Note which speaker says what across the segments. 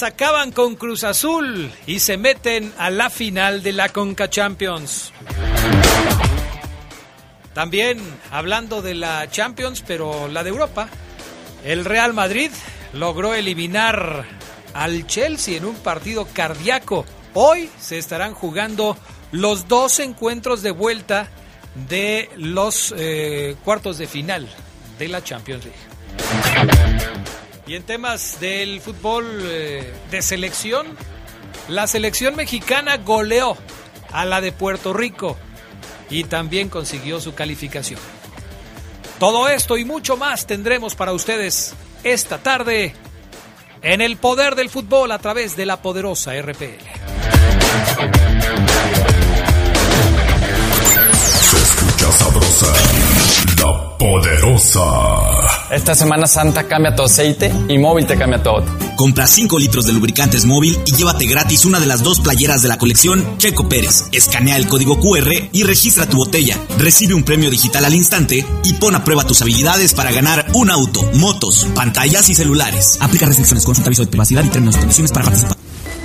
Speaker 1: Acaban con Cruz Azul y se meten a la final de la Conca Champions. También hablando de la Champions, pero la de Europa, el Real Madrid logró eliminar al Chelsea en un partido cardíaco. Hoy se estarán jugando los dos encuentros de vuelta de los eh, cuartos de final de la Champions League. Y en temas del fútbol eh, de selección, la selección mexicana goleó a la de Puerto Rico y también consiguió su calificación. Todo esto y mucho más tendremos para ustedes esta tarde en el poder del fútbol a través de la poderosa RPL.
Speaker 2: Se escucha sabrosa, la poderosa.
Speaker 3: Esta Semana Santa cambia tu aceite y móvil te cambia todo.
Speaker 4: Compra 5 litros de lubricantes móvil y llévate gratis una de las dos playeras de la colección Checo Pérez. Escanea el código QR y registra tu botella. Recibe un premio digital al instante y pon a prueba tus habilidades para ganar un auto, motos, pantallas y celulares. Aplica restricciones, consulta aviso de privacidad y términos y condiciones para participar.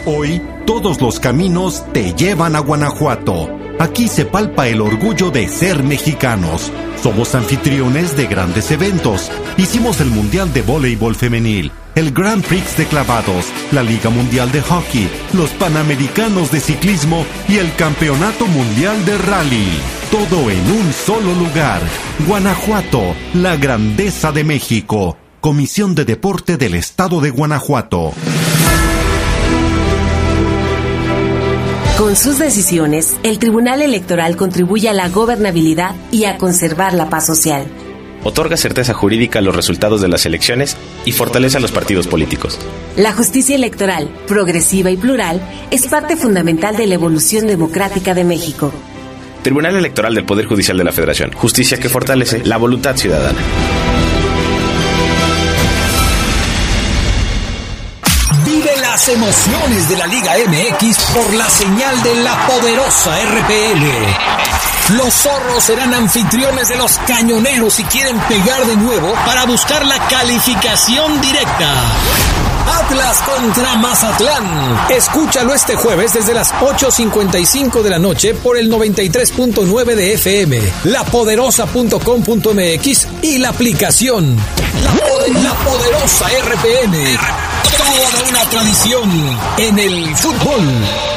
Speaker 5: Hoy, todos los caminos te llevan a Guanajuato. Aquí se palpa el orgullo de ser mexicanos. Somos anfitriones de grandes eventos. Hicimos el Mundial de Voleibol Femenil, el Grand Prix de Clavados, la Liga Mundial de Hockey, los Panamericanos de Ciclismo y el Campeonato Mundial de Rally. Todo en un solo lugar. Guanajuato, la grandeza de México. Comisión de Deporte del Estado de Guanajuato.
Speaker 6: Con sus decisiones, el Tribunal Electoral contribuye a la gobernabilidad y a conservar la paz social.
Speaker 7: Otorga certeza jurídica a los resultados de las elecciones y fortalece a los partidos políticos.
Speaker 6: La justicia electoral, progresiva y plural, es parte fundamental de la evolución democrática de México.
Speaker 7: Tribunal Electoral del Poder Judicial de la Federación. Justicia que fortalece la voluntad ciudadana.
Speaker 8: Emociones de la Liga MX por la señal de la poderosa RPL. Los zorros serán anfitriones de los cañoneros y quieren pegar de nuevo para buscar la calificación directa. Atlas contra Mazatlán. Escúchalo este jueves desde las 8.55 de la noche por el 93.9 de FM, lapoderosa.com.mx y la aplicación. La, la poderosa RPN. Toda una tradición en el fútbol.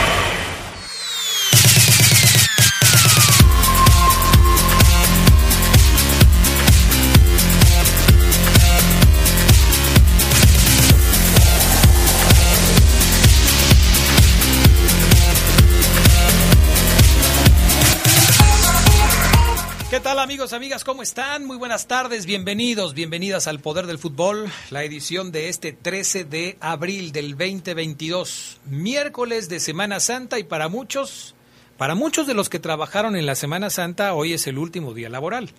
Speaker 1: Amigos, amigas? ¿Cómo están? Muy buenas tardes, bienvenidos, bienvenidas al Poder del Fútbol, la edición de este 13 de abril del 2022, miércoles de Semana Santa y para muchos, para muchos de los que trabajaron en la Semana Santa, hoy es el último día laboral,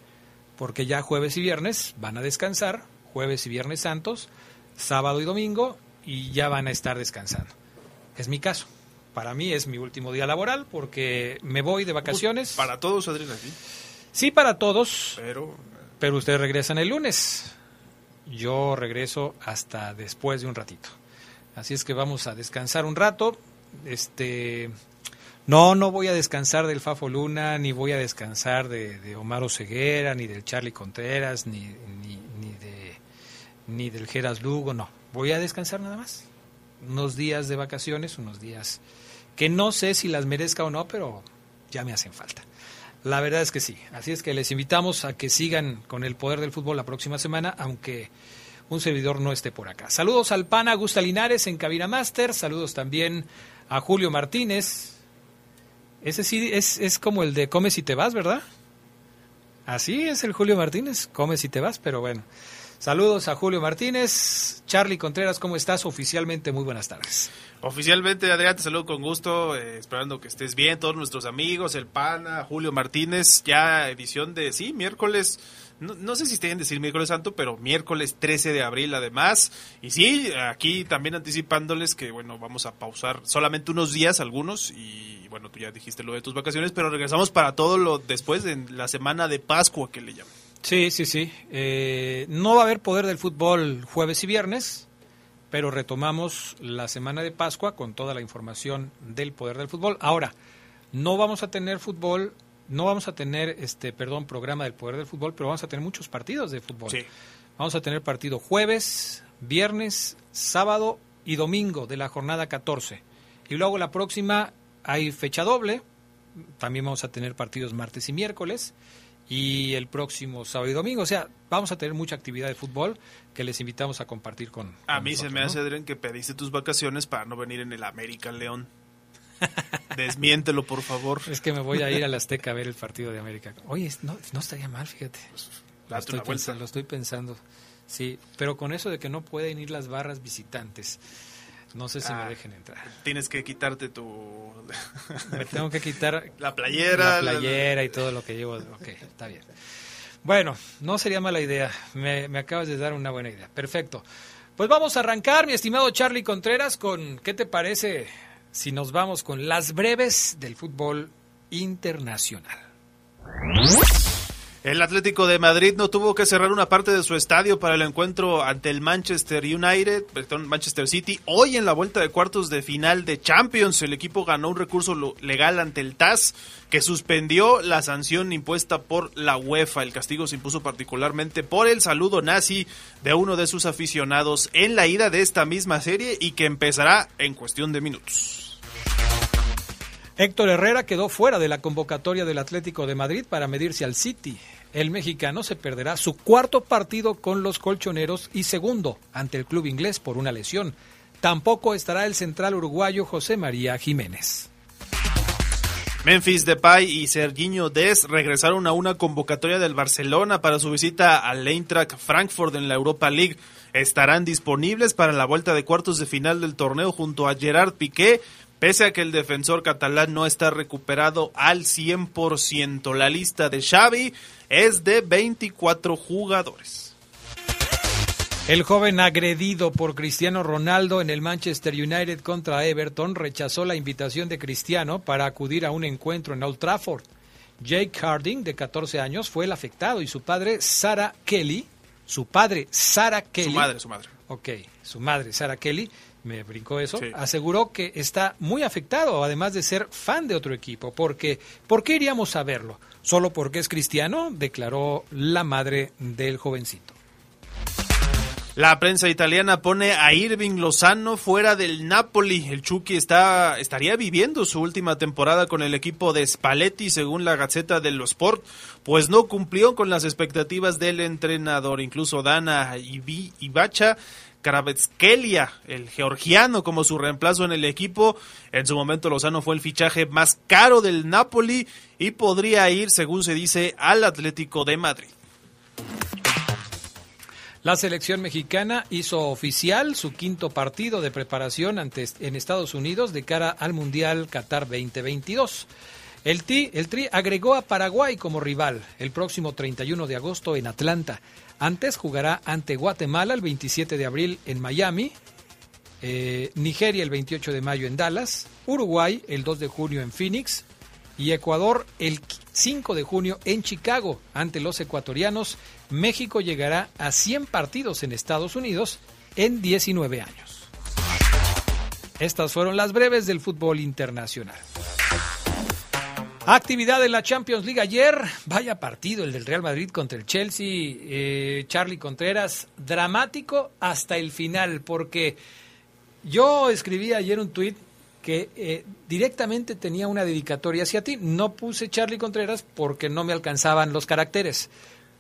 Speaker 1: porque ya jueves y viernes van a descansar, jueves y viernes santos, sábado y domingo y ya van a estar descansando. Es mi caso. para mí es mi último día laboral porque me voy de vacaciones.
Speaker 9: Para todos, Adrián, aquí.
Speaker 1: Sí, para todos.
Speaker 9: Pero.
Speaker 1: Pero ustedes regresan el lunes. Yo regreso hasta después de un ratito. Así es que vamos a descansar un rato. Este. No, no voy a descansar del Fafo Luna, ni voy a descansar de, de Omar Oseguera, ni del Charlie Contreras, ni, ni, ni, de, ni del Geras Lugo, no. Voy a descansar nada más. Unos días de vacaciones, unos días que no sé si las merezca o no, pero ya me hacen falta. La verdad es que sí. Así es que les invitamos a que sigan con el poder del fútbol la próxima semana, aunque un servidor no esté por acá. Saludos al PAN Augusta Linares en Cabina Master. Saludos también a Julio Martínez. Ese sí es, es como el de Comes y te vas, ¿verdad? Así es el Julio Martínez, Comes y te vas, pero bueno. Saludos a Julio Martínez. Charlie Contreras, ¿cómo estás? Oficialmente, muy buenas tardes.
Speaker 9: Oficialmente, Adrián, te saludo con gusto, eh, esperando que estés bien, todos nuestros amigos, el PANA, Julio Martínez, ya edición de, sí, miércoles, no, no sé si estén decir miércoles santo, pero miércoles 13 de abril además, y sí, aquí también anticipándoles que, bueno, vamos a pausar solamente unos días algunos, y bueno, tú ya dijiste lo de tus vacaciones, pero regresamos para todo lo después, de la semana de Pascua que le llaman.
Speaker 1: Sí, sí, sí. Eh, no va a haber poder del fútbol jueves y viernes, pero retomamos la semana de Pascua con toda la información del poder del fútbol. Ahora, no vamos a tener fútbol, no vamos a tener, este, perdón, programa del poder del fútbol, pero vamos a tener muchos partidos de fútbol.
Speaker 9: Sí.
Speaker 1: Vamos a tener partido jueves, viernes, sábado y domingo de la jornada 14. Y luego la próxima hay fecha doble. También vamos a tener partidos martes y miércoles y el próximo sábado y domingo. O sea, vamos a tener mucha actividad de fútbol que les invitamos a compartir con.
Speaker 9: A
Speaker 1: con
Speaker 9: mí
Speaker 1: nosotros,
Speaker 9: se me
Speaker 1: ¿no?
Speaker 9: hace, Adrián, que pediste tus vacaciones para no venir en el América León. Desmiéntelo, por favor.
Speaker 1: Es que me voy a ir al Azteca a ver el partido de América. Oye, no, no estaría mal, fíjate. Lo estoy, pensando, lo estoy pensando. Sí, pero con eso de que no pueden ir las barras visitantes, no sé si
Speaker 9: Ah.
Speaker 1: me dejen entrar.
Speaker 9: Tienes que quitarte tu...
Speaker 1: Me tengo que quitar
Speaker 9: La playera.
Speaker 1: la playera y todo lo que llevo. Ok, está bien. Bueno, no sería mala idea. Me, me acabas de dar una buena idea. Perfecto. Pues vamos a arrancar, mi estimado Charlie Contreras, con ¿qué te parece si nos vamos con las breves del fútbol internacional?
Speaker 9: El Atlético de Madrid no tuvo que cerrar una parte de su estadio para el encuentro ante el Manchester United, perdón, Manchester City. Hoy en la vuelta de cuartos de final de Champions, el equipo ganó un recurso legal ante el TAS que suspendió la sanción impuesta por la UEFA. El castigo se impuso particularmente por el saludo nazi de uno de sus aficionados en la ida de esta misma serie y que empezará en cuestión de minutos.
Speaker 1: Héctor Herrera quedó fuera de la convocatoria del Atlético de Madrid para medirse al City. El mexicano se perderá su cuarto partido con los colchoneros y segundo ante el club inglés por una lesión. Tampoco estará el central uruguayo José María Jiménez.
Speaker 9: Memphis Depay y Serginho Des regresaron a una convocatoria del Barcelona para su visita al Eintracht Frankfurt en la Europa League. Estarán disponibles para la vuelta de cuartos de final del torneo junto a Gerard Piqué, pese a que el defensor catalán no está recuperado al 100%. La lista de Xavi es de 24 jugadores.
Speaker 1: El joven agredido por Cristiano Ronaldo en el Manchester United contra Everton rechazó la invitación de Cristiano para acudir a un encuentro en Old Trafford. Jake Harding, de 14 años, fue el afectado y su padre, Sarah Kelly, su padre, Sarah Kelly.
Speaker 9: Su madre, su madre.
Speaker 1: Ok, su madre, Sarah Kelly, me brincó eso,
Speaker 9: Sí.
Speaker 1: aseguró que está muy afectado, además de ser fan de otro equipo, porque ¿por qué iríamos a verlo? ¿Solo porque es cristiano? declaró la madre del jovencito.
Speaker 9: La prensa italiana pone a Irving Lozano fuera del Napoli. El Chucky está, estaría viviendo su última temporada con el equipo de Spalletti, según la Gaceta dello Sport, pues no cumplió con las expectativas del entrenador. Incluso Dana Ibacha Kravetskelia, el georgiano, como su reemplazo en el equipo. En su momento Lozano fue el fichaje más caro del Napoli y podría ir, según se dice, al Atlético de Madrid.
Speaker 1: La selección mexicana hizo oficial su quinto partido de preparación ante, en Estados Unidos de cara al Mundial Qatar 2022. El, Tri agregó a Paraguay como rival el próximo 31 de agosto en Atlanta. Antes jugará ante Guatemala el 27 de abril en Miami, eh, Nigeria el 28 de mayo en Dallas, Uruguay el 2 de junio en Phoenix y Ecuador el 5 de junio en Chicago ante los ecuatorianos. México llegará a 100 partidos en Estados Unidos en 19 años. Estas fueron las breves del fútbol internacional. Actividad en la Champions League ayer. Vaya partido el del Real Madrid contra el Chelsea. Eh, Charlie Contreras, dramático hasta el final, porque yo escribí ayer un tuit que eh, directamente tenía una dedicatoria hacia ti. No puse Charlie Contreras porque no me alcanzaban los caracteres.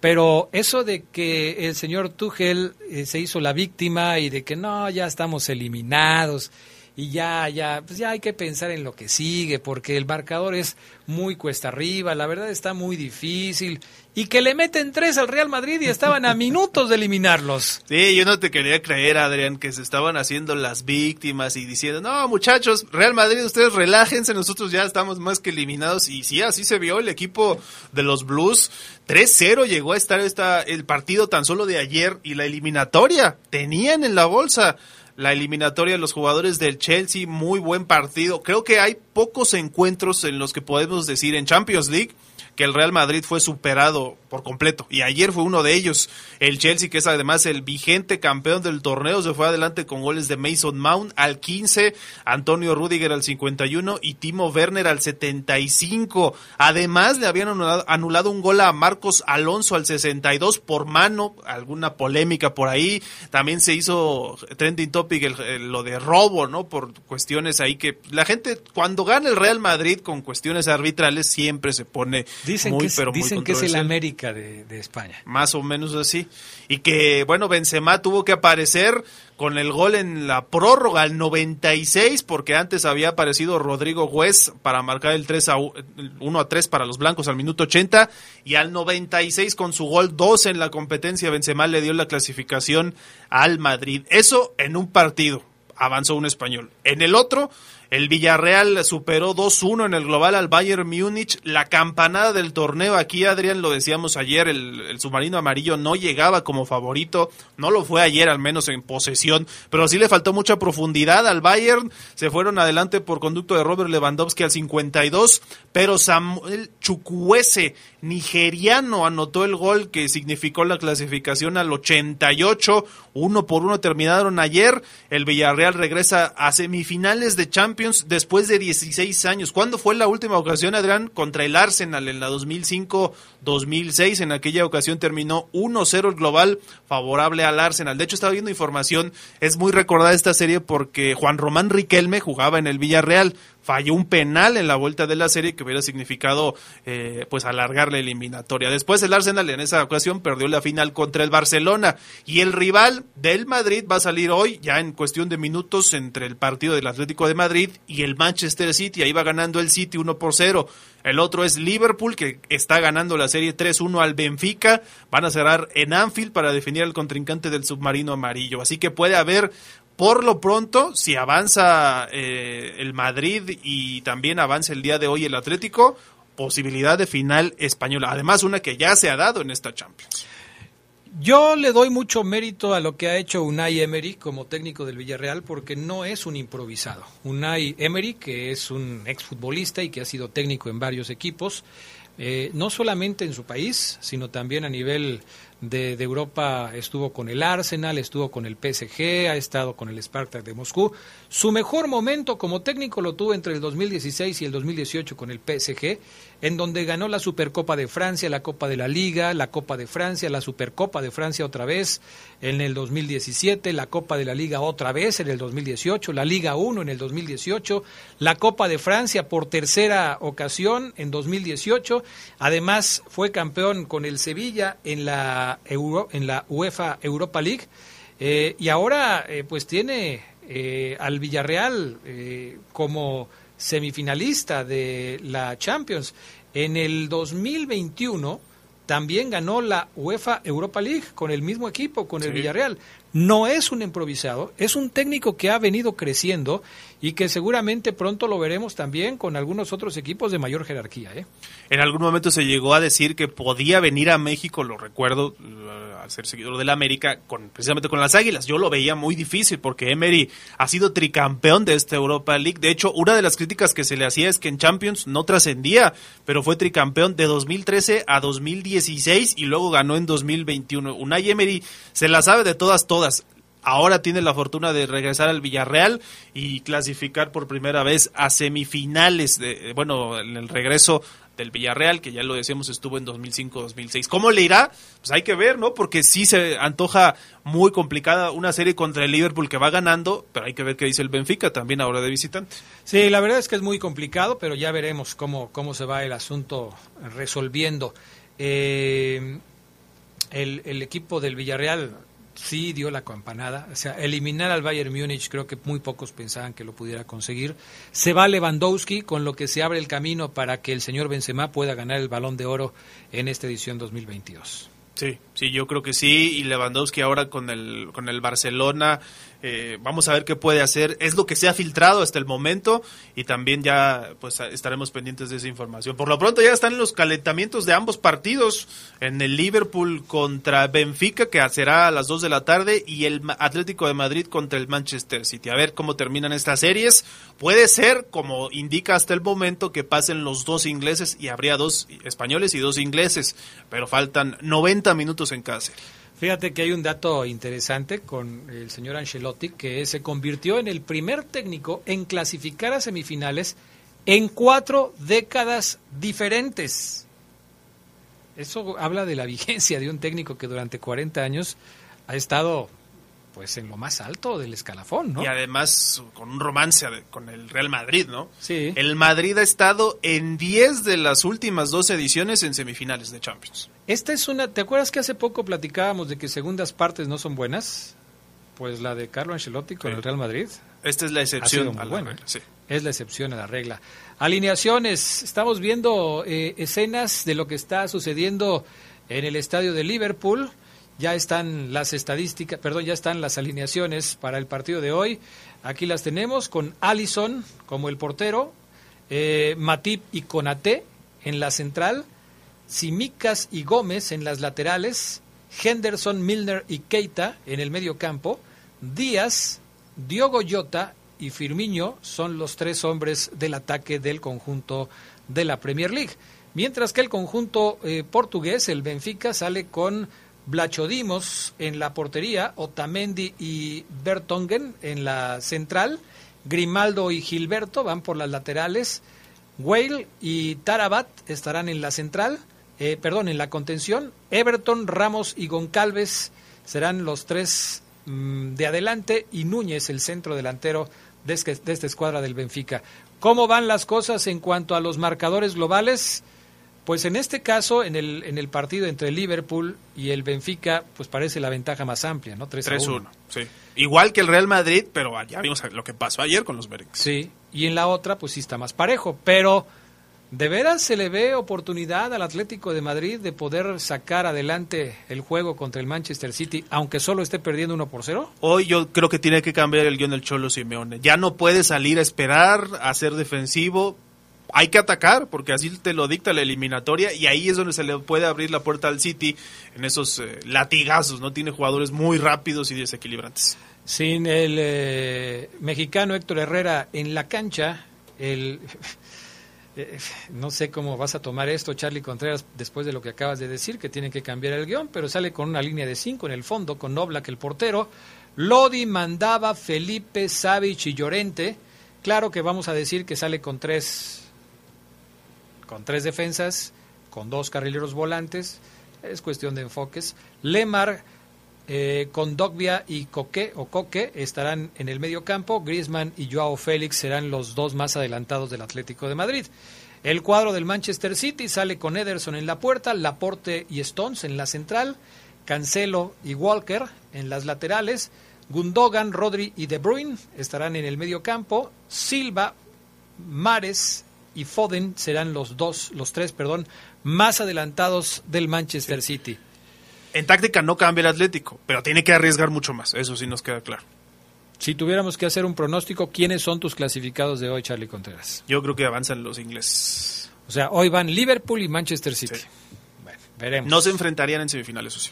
Speaker 1: Pero eso de que el señor Tuchel eh, se hizo la víctima y de que no, ya estamos eliminados y ya, ya, pues ya hay que pensar en lo que sigue, porque el marcador es muy cuesta arriba, la verdad está muy difícil, y que le meten tres al Real Madrid y estaban a minutos de eliminarlos.
Speaker 9: Sí, yo no te quería creer, Adrián, que se estaban haciendo las víctimas y diciendo, no, muchachos, Real Madrid, ustedes relájense, nosotros ya estamos más que eliminados, y sí, así se vio el equipo de los Blues, 3-0 llegó a estar esta, el partido tan solo de ayer y la eliminatoria, tenían en la bolsa la eliminatoria de los jugadores del Chelsea, muy buen partido. Creo que hay pocos encuentros en los que podemos decir en Champions League que el Real Madrid fue superado por completo. Y ayer fue uno de ellos. El Chelsea, que es además el vigente campeón del torneo, se fue adelante con goles de Mason Mount al 15, Antonio Rudiger al 51 y Timo Werner al 75. Además, le habían anulado, un gol a Marcos Alonso al 62 por mano, alguna polémica por ahí. También se hizo trending topic lo de robo, ¿no? Por cuestiones ahí que la gente, cuando gana el Real Madrid con cuestiones arbitrales, siempre se pone
Speaker 1: Dicen, que, es, dicen que es el América de, España.
Speaker 9: Más o menos así. Y que, bueno, Benzema tuvo que aparecer con el gol en la prórroga al 96, porque antes había aparecido Rodrigo Juez para marcar el 3 a 1 a 3 para los blancos al minuto 80 y al 96 con su gol 2 en la competencia Benzema le dio la clasificación al Madrid. Eso en un partido avanzó un español. En el otro el Villarreal superó 2-1 en el global al Bayern Múnich. La campanada del torneo aquí, Adrián, lo decíamos ayer, el, submarino amarillo no llegaba como favorito. No lo fue ayer, al menos en posesión, pero sí le faltó mucha profundidad al Bayern. Se fueron adelante por conducto de Robert Lewandowski al 52, pero Samuel Chukwueze, nigeriano, anotó el gol que significó la clasificación al 88. Uno por uno terminaron ayer. El Villarreal regresa a semifinales de Después de 16 años. ¿Cuándo fue la última ocasión, Adrián, contra el Arsenal en la 2005-2006? En aquella ocasión terminó 1-0 el global favorable al Arsenal. De hecho, estaba viendo información, es muy recordada esta serie porque Juan Román Riquelme jugaba en el Villarreal falló un penal en la vuelta de la serie que hubiera significado eh, pues alargar la eliminatoria. Después el Arsenal en esa ocasión perdió la final contra el Barcelona y el rival del Madrid va a salir hoy ya en cuestión de minutos entre el partido del Atlético de Madrid y el Manchester City. Ahí va ganando el City 1 por 0. El otro es Liverpool que está ganando la serie 3-1 al Benfica. Van a cerrar en Anfield para definir al contrincante del submarino amarillo. Así que puede haber por lo pronto, si avanza eh, el Madrid y también avanza el día de hoy el Atlético, posibilidad de final española. Además, una que ya se ha dado en esta Champions.
Speaker 1: Yo le doy mucho mérito a lo que ha hecho Unai Emery como técnico del Villarreal porque no es un improvisado. Unai Emery, que es un exfutbolista y que ha sido técnico en varios equipos, eh, no solamente en su país, sino también a nivel de, Europa estuvo con el Arsenal, estuvo con el PSG, ha estado con el Spartak de Moscú. Su mejor momento como técnico lo tuvo entre el 2016 y el 2018 con el PSG, en donde ganó la Supercopa de Francia, la Copa de la Liga, la Copa de Francia, la Supercopa de Francia otra vez en el 2017, la Copa de la Liga otra vez en el 2018, la Liga 1 en el 2018, la Copa de Francia por tercera ocasión en 2018. Además fue campeón con el Sevilla en la Euro, en la UEFA Europa League eh, y ahora eh, pues tiene eh, al Villarreal como semifinalista de la Champions. En el 2021 también ganó la UEFA Europa League con el mismo equipo, con el Villarreal. No es un improvisado, es un técnico que ha venido creciendo y que seguramente pronto lo veremos también con algunos otros equipos de mayor jerarquía. ¿eh?
Speaker 9: En algún momento se llegó a decir que podía venir a México, lo recuerdo, uh, al ser seguidor del América, con, precisamente con las Águilas. Yo lo veía muy difícil porque Emery ha sido tricampeón de esta Europa League. De hecho, una de las críticas que se le hacía es que en Champions no trascendía, pero fue tricampeón de 2013 a 2016 y luego ganó en 2021. Unai Emery se la sabe de todas, todas ahora tiene la fortuna de regresar al Villarreal y clasificar por primera vez a semifinales, de, bueno, en el regreso del Villarreal, que ya lo decíamos estuvo en 2005-2006. ¿Cómo le irá? Pues hay que ver, ¿no? Porque sí se antoja muy complicada una serie contra el Liverpool que va ganando, pero hay que ver qué dice el Benfica también ahora de visitante.
Speaker 1: Sí, la verdad es que es muy complicado, pero ya veremos cómo, cómo se va el asunto resolviendo. Eh, el equipo del Villarreal sí dio la campanada. O sea, eliminar al Bayern Múnich creo que muy pocos pensaban que lo pudiera conseguir. Se va Lewandowski, con lo que se abre el camino para que el señor Benzema pueda ganar el Balón de Oro en esta edición 2022.
Speaker 9: Sí, sí, yo creo que sí. Y Lewandowski ahora con el, con el Barcelona eh, vamos a ver qué puede hacer. Es lo que se ha filtrado hasta el momento y también ya pues estaremos pendientes de esa información. Por lo pronto ya están los calentamientos de ambos partidos en el Liverpool contra Benfica que será a las 2 de la tarde y el Atlético de Madrid contra el Manchester City. A ver cómo terminan estas series. Puede ser, como indica hasta el momento, que pasen los dos ingleses y habría dos españoles y dos ingleses, pero faltan 90 minutos en serie.
Speaker 1: Fíjate que hay un dato interesante con el señor Ancelotti, que se convirtió en el primer técnico en clasificar a semifinales en cuatro décadas diferentes. Eso habla de la vigencia de un técnico que durante 40 años ha estado pues en lo más alto del escalafón, ¿no?
Speaker 9: Y además con un romance con el Real Madrid, ¿no?
Speaker 1: Sí.
Speaker 9: El Madrid ha estado en 10 de las últimas dos ediciones en semifinales de Champions.
Speaker 1: Esta es una, ¿te acuerdas que hace poco platicábamos de que segundas partes no son buenas? Pues la de Carlo Ancelotti con el Real Madrid.
Speaker 9: Esta es la excepción
Speaker 1: a la regla, sí. Es la excepción a la regla. Alineaciones, estamos viendo eh, escenas de lo que está sucediendo en el estadio de Liverpool ya están las estadísticas, perdón, ya están las alineaciones para el partido de hoy. Aquí las tenemos con Allison como el portero, eh, Matip y Conate en la central, Simicas y Gómez en las laterales, Henderson, Milner y Keita en el medio campo, Díaz, Diogo Jota y Firmino son los tres hombres del ataque del conjunto de la Premier League. Mientras que el conjunto eh, portugués, el Benfica, sale con Blachodimos en la portería, Otamendi y Bertongen en la central, Grimaldo y Gilberto van por las laterales, Whale y Tarabat estarán en la central, eh, perdón, en la contención, Everton, Ramos y Goncalves serán los tres mm, de adelante y Núñez el centro delantero de, de esta escuadra del Benfica. ¿Cómo van las cosas en cuanto a los marcadores globales? Pues en este caso, en el, en el partido entre el Liverpool y el Benfica, pues parece la ventaja más amplia, ¿no?
Speaker 9: 3-1. Sí. Igual que el Real Madrid, pero ya vimos lo que pasó ayer con los merengues.
Speaker 1: Sí, y en la otra, pues sí está más parejo. Pero, ¿de veras se le ve oportunidad al Atlético de Madrid de poder sacar adelante el juego contra el Manchester City, aunque solo esté perdiendo 1 por 0?
Speaker 9: Hoy yo creo que tiene que cambiar el guion del Cholo Simeone. Ya no puede salir a esperar, a ser defensivo hay que atacar, porque así te lo dicta la eliminatoria y ahí es donde se le puede abrir la puerta al City en esos eh, latigazos, ¿no? Tiene jugadores muy rápidos y desequilibrantes.
Speaker 1: Sin el eh, mexicano Héctor Herrera en la cancha, el... Eh, no sé cómo vas a tomar esto, Charlie Contreras, después de lo que acabas de decir, que tienen que cambiar el guion, pero sale con una línea de cinco en el fondo, con Nobla que el portero. Lodi mandaba Felipe, Savich y Llorente. Claro que vamos a decir que sale con tres con tres defensas, con dos carrileros volantes, es cuestión de enfoques. Lemar eh, con Dogbia y Coque o Coque estarán en el medio campo, Griezmann y Joao Félix serán los dos más adelantados del Atlético de Madrid. El cuadro del Manchester City sale con Ederson en la puerta, Laporte y Stones en la central, Cancelo y Walker en las laterales, Gundogan, Rodri y De Bruyne estarán en el medio campo, Silva, Mares y Foden serán los dos, los tres, perdón, más adelantados del Manchester City.
Speaker 9: En táctica no cambia el Atlético, pero tiene que arriesgar mucho más. Eso sí nos queda claro.
Speaker 1: Si tuviéramos que hacer un pronóstico, ¿quiénes son tus clasificados de hoy, Charlie Contreras?
Speaker 9: Yo creo que avanzan los ingleses.
Speaker 1: O sea, hoy van Liverpool y Manchester City. Bueno, veremos.
Speaker 9: No se enfrentarían en semifinales, eso sí,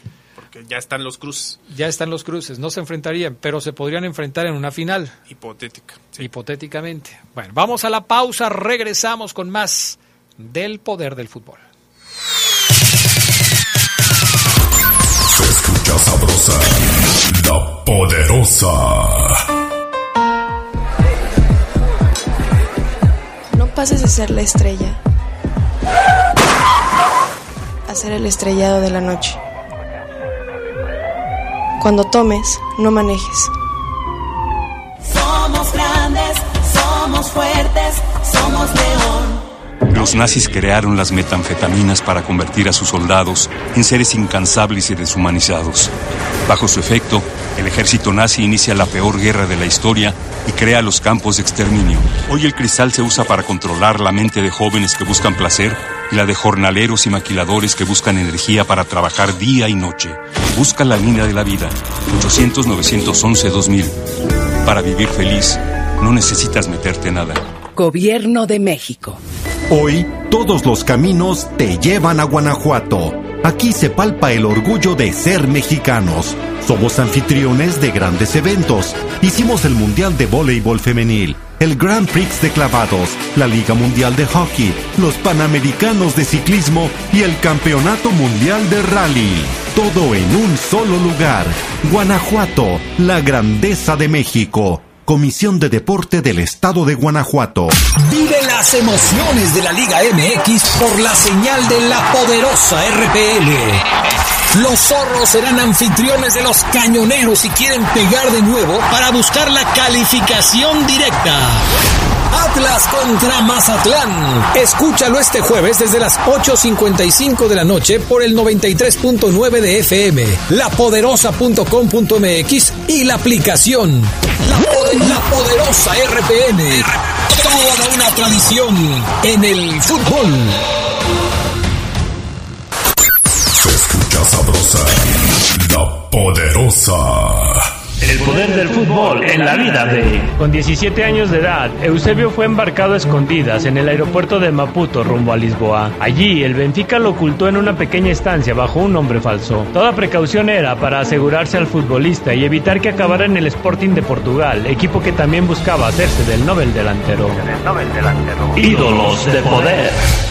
Speaker 9: porque ya están los cruces.
Speaker 1: Ya están los cruces, no se enfrentarían, pero se podrían enfrentar en una final.
Speaker 9: Hipotética.
Speaker 1: Hipotéticamente. Bueno, vamos a la pausa, regresamos con más del poder del fútbol.
Speaker 2: Se escucha sabrosa, la poderosa.
Speaker 10: No pases de ser la estrella a ser el estrellado de la noche. Cuando tomes, no manejes.
Speaker 11: Somos grandes, somos fuertes, somos león.
Speaker 12: Los nazis crearon las metanfetaminas para convertir a sus soldados en seres incansables y deshumanizados. Bajo su efecto, el ejército nazi inicia la peor guerra de la historia y crea los campos de exterminio. Hoy el cristal se usa para controlar la mente de jóvenes que buscan placer y la de jornaleros y maquiladores que buscan energía para trabajar día y noche. Busca la línea de la vida. 800-911-2000. Para vivir feliz, no necesitas meterte nada.
Speaker 13: Gobierno de México.
Speaker 5: Hoy, todos los caminos te llevan a Guanajuato. Aquí se palpa el orgullo de ser mexicanos. Somos anfitriones de grandes eventos. Hicimos el Mundial de Voleibol Femenil, el Grand Prix de Clavados, la Liga Mundial de Hockey, los Panamericanos de Ciclismo y el Campeonato Mundial de Rally. Todo en un solo lugar. Guanajuato, la grandeza de México. Comisión de Deporte del Estado de Guanajuato.
Speaker 8: Vive las emociones de la Liga MX por la señal de la poderosa RPL. Los zorros serán anfitriones de los cañoneros y quieren pegar de nuevo para buscar la calificación directa. Atlas contra Mazatlán. Escúchalo este jueves desde las 8.55 de la noche por el 93.9 de FM, lapoderosa.com.mx y la aplicación. La, la poderosa RPN. Toda una tradición en el fútbol.
Speaker 2: La poderosa.
Speaker 14: El poder del fútbol en la vida de... Con 17 años de edad, Eusebio fue embarcado a escondidas en el aeropuerto de Maputo rumbo a Lisboa. Allí, el Benfica lo ocultó en una pequeña estancia bajo un nombre falso. Toda precaución era para asegurarse al futbolista y evitar que acabara en el Sporting de Portugal, equipo que también buscaba hacerse del Nobel delantero. Ídolos de poder.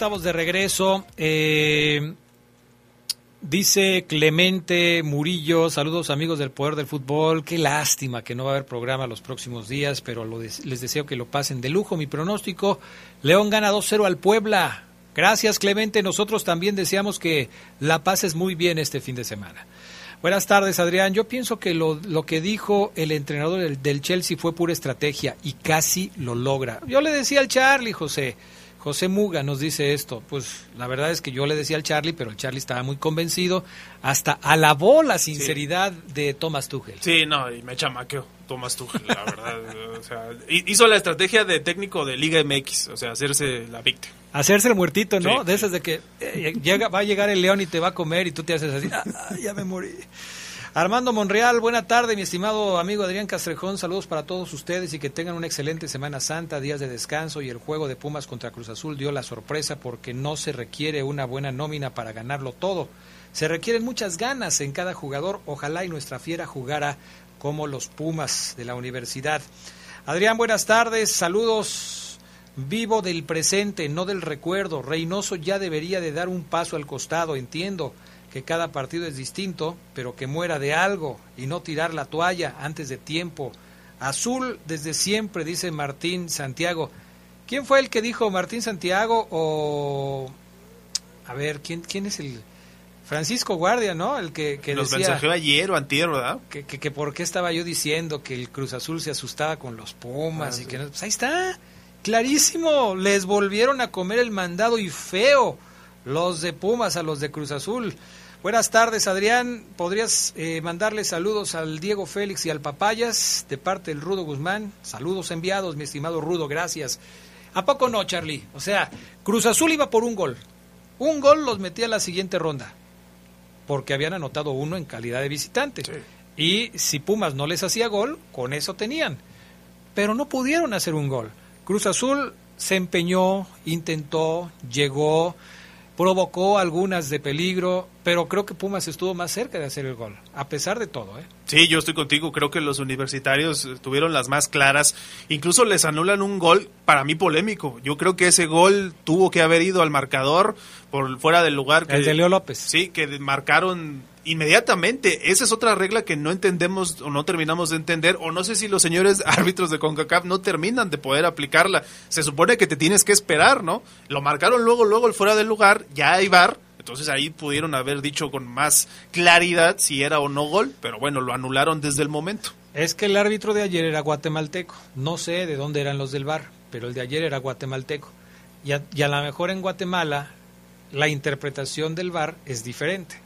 Speaker 1: Estamos de regreso. Eh, dice Clemente Murillo, saludos amigos del Poder del Fútbol. Qué lástima que no va a haber programa los próximos días, pero les deseo que lo pasen de lujo. Mi pronóstico, León gana 2-0 al Puebla. Gracias Clemente, nosotros también deseamos que la pases muy bien este fin de semana. Buenas tardes, Adrián. Yo pienso que lo, lo que dijo el entrenador del, del Chelsea fue pura estrategia y casi lo logra. Yo le decía al Charlie, José, José Muga nos dice esto. Pues la verdad es que yo le decía al Charlie, pero el Charlie estaba muy convencido. Hasta alabó la sinceridad de Thomas Tuchel.
Speaker 9: Sí, no, y me chamaqueó Tomás Tuchel, la verdad. o sea, hi- hizo la estrategia de técnico de Liga MX, o sea, hacerse la víctima.
Speaker 1: Hacerse el muertito, ¿no?
Speaker 9: Sí.
Speaker 1: De esas de que eh, llega, va a llegar el león y te va a comer y tú te haces así. "Ah, ah, ya me morí. Armando Monreal, buena tarde, mi estimado amigo Adrián Castrejón. Saludos para todos ustedes y que tengan una excelente Semana Santa, días de descanso. Y el juego de Pumas contra Cruz Azul dio la sorpresa porque no se requiere una buena nómina para ganarlo todo. Se requieren muchas ganas en cada jugador. Ojalá y nuestra fiera jugara como los Pumas de la universidad. Adrián, buenas tardes, saludos. Vivo del presente, no del recuerdo. Reynoso ya debería de dar un paso al costado, entiendo que cada partido es distinto, pero que muera de algo y no tirar la toalla antes de tiempo. Azul desde siempre, dice Martín Santiago. ¿Quién fue el que dijo Martín Santiago o... A ver, ¿quién, quién es el... Francisco Guardia, ¿no? El que, decía
Speaker 9: mensajeó ayer o antier, ¿verdad?
Speaker 1: que, que, que por qué estaba yo diciendo que el Cruz Azul se asustaba con los Pumas
Speaker 9: Ah,
Speaker 1: y
Speaker 9: sí.
Speaker 1: que no- pues ahí está, clarísimo, les volvieron a comer el mandado y feo los de Pumas a los de Cruz Azul. Buenas tardes, Adrián. ¿Podrías eh, mandarle saludos al Diego Félix y al Papayas de parte del Rudo Guzmán? Saludos enviados, mi estimado Rudo, gracias. ¿A poco no, Charlie? O sea, Cruz Azul iba por un gol. Un gol los metía a la siguiente ronda porque habían anotado uno en calidad de visitante. Y si Pumas no les hacía gol, con eso tenían. Pero no pudieron hacer un gol. Cruz Azul se empeñó, intentó, llegó, provocó algunas de peligro, pero creo que Pumas estuvo más cerca de hacer el gol, a pesar de todo. ¿eh?
Speaker 9: Sí, yo estoy contigo. Creo que los universitarios eh, tuvieron las más claras. Incluso les anulan un gol para mí polémico. Yo creo que ese gol tuvo que haber ido al marcador por fuera del lugar. Que,
Speaker 1: El de Leo López.
Speaker 9: Sí, que marcaron inmediatamente. Esa es otra regla que no entendemos o no terminamos de entender. O no sé si los señores árbitros de CONCACAF no terminan de poder aplicarla. Se supone que te tienes que esperar, ¿no? Lo marcaron luego, luego el fuera del lugar. Ya hay bar. Entonces ahí pudieron haber dicho con más claridad si era o no gol, pero bueno, lo anularon desde el momento.
Speaker 1: Es que el árbitro de ayer era guatemalteco. No sé de dónde eran los del bar, pero el de ayer era guatemalteco. Y a, y a lo mejor en Guatemala la interpretación del bar es diferente.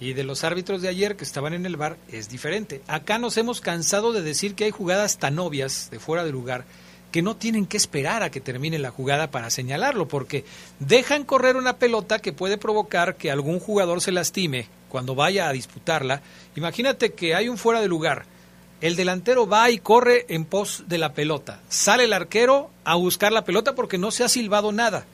Speaker 1: Y de los árbitros de ayer que estaban en el bar es diferente. Acá nos hemos cansado de decir que hay jugadas tan obvias de fuera de lugar que no tienen que esperar a que termine la jugada para señalarlo, porque dejan correr una pelota que puede provocar que algún jugador se lastime cuando vaya a disputarla. Imagínate que hay un fuera de lugar, el delantero va y corre en pos de la pelota, sale el arquero a buscar la pelota porque no se ha silbado nada.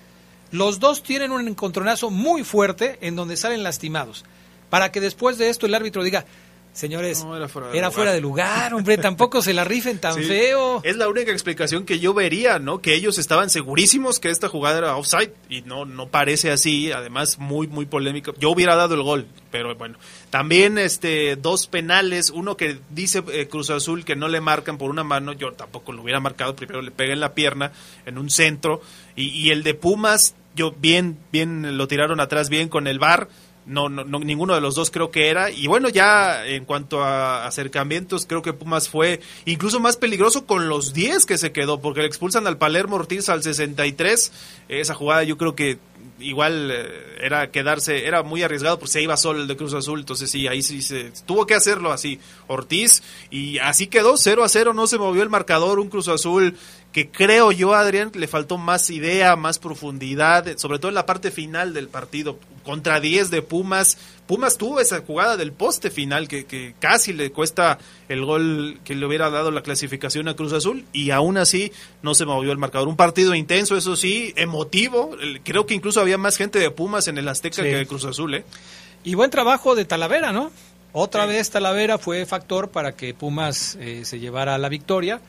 Speaker 1: Los dos tienen un encontronazo muy fuerte en donde salen lastimados, para que después de esto el árbitro diga, señores,
Speaker 9: No, era fuera de
Speaker 1: era
Speaker 9: lugar".
Speaker 1: fuera de lugar, hombre, tampoco se la rifen tan
Speaker 9: Sí.
Speaker 1: feo.
Speaker 9: Es la única explicación que yo vería, ¿no? Que ellos estaban segurísimos que esta jugada era offside y no no parece así, además muy muy polémico. Yo hubiera dado el gol, pero bueno. También este dos penales, uno que dice eh, Cruz Azul que no le marcan por una mano, yo tampoco lo hubiera marcado, primero le pega en la pierna en un centro y, y el de Pumas, yo bien bien lo tiraron atrás bien con el VAR. No, no, no, ninguno de los dos creo que era. Y bueno, ya en cuanto a acercamientos, creo que Pumas fue incluso más peligroso con los 10 que se quedó, porque le expulsan al Palermo Ortiz al 63. Esa jugada yo creo que igual eh, era quedarse, era muy arriesgado porque se iba solo el de Cruz Azul, entonces sí, ahí sí se tuvo que hacerlo así, Ortiz, y así quedó 0 a 0, no se movió el marcador, un Cruz Azul que creo yo, Adrián, le faltó más idea, más profundidad, sobre todo en la parte final del partido, contra 10 de Pumas. Pumas tuvo esa jugada del poste final que, que casi le cuesta el gol que le hubiera dado la clasificación a Cruz Azul y aún así no se movió el marcador. Un partido intenso, eso sí, emotivo. Creo que incluso había más gente de Pumas en el Azteca
Speaker 1: Sí.
Speaker 9: que de Cruz Azul, ¿eh?
Speaker 1: Y buen trabajo de Talavera, ¿no? Otra vez Talavera fue factor para que Pumas eh, se llevara la victoria.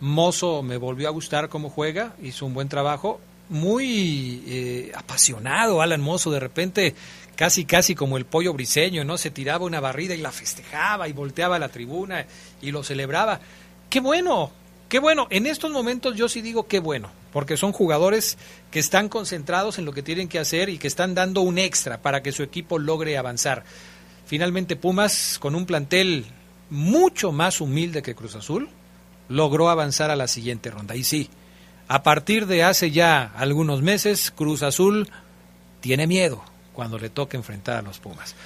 Speaker 1: Mozo me volvió a gustar cómo juega, hizo un buen trabajo. Muy eh, apasionado Alan Mozo, de repente casi casi como el pollo briseño, ¿no? Se tiraba una barrida y la festejaba y volteaba la tribuna y lo celebraba. ¡Qué bueno! ¡Qué bueno! En estos momentos yo sí digo qué bueno, porque son jugadores que están concentrados en lo que tienen que hacer y que están dando un extra para que su equipo logre avanzar. Finalmente Pumas, con un plantel mucho más humilde que Cruz Azul, logró avanzar a la siguiente ronda. Y sí, a partir de hace ya algunos meses, Cruz Azul tiene miedo cuando le toca enfrentar a los Pumas.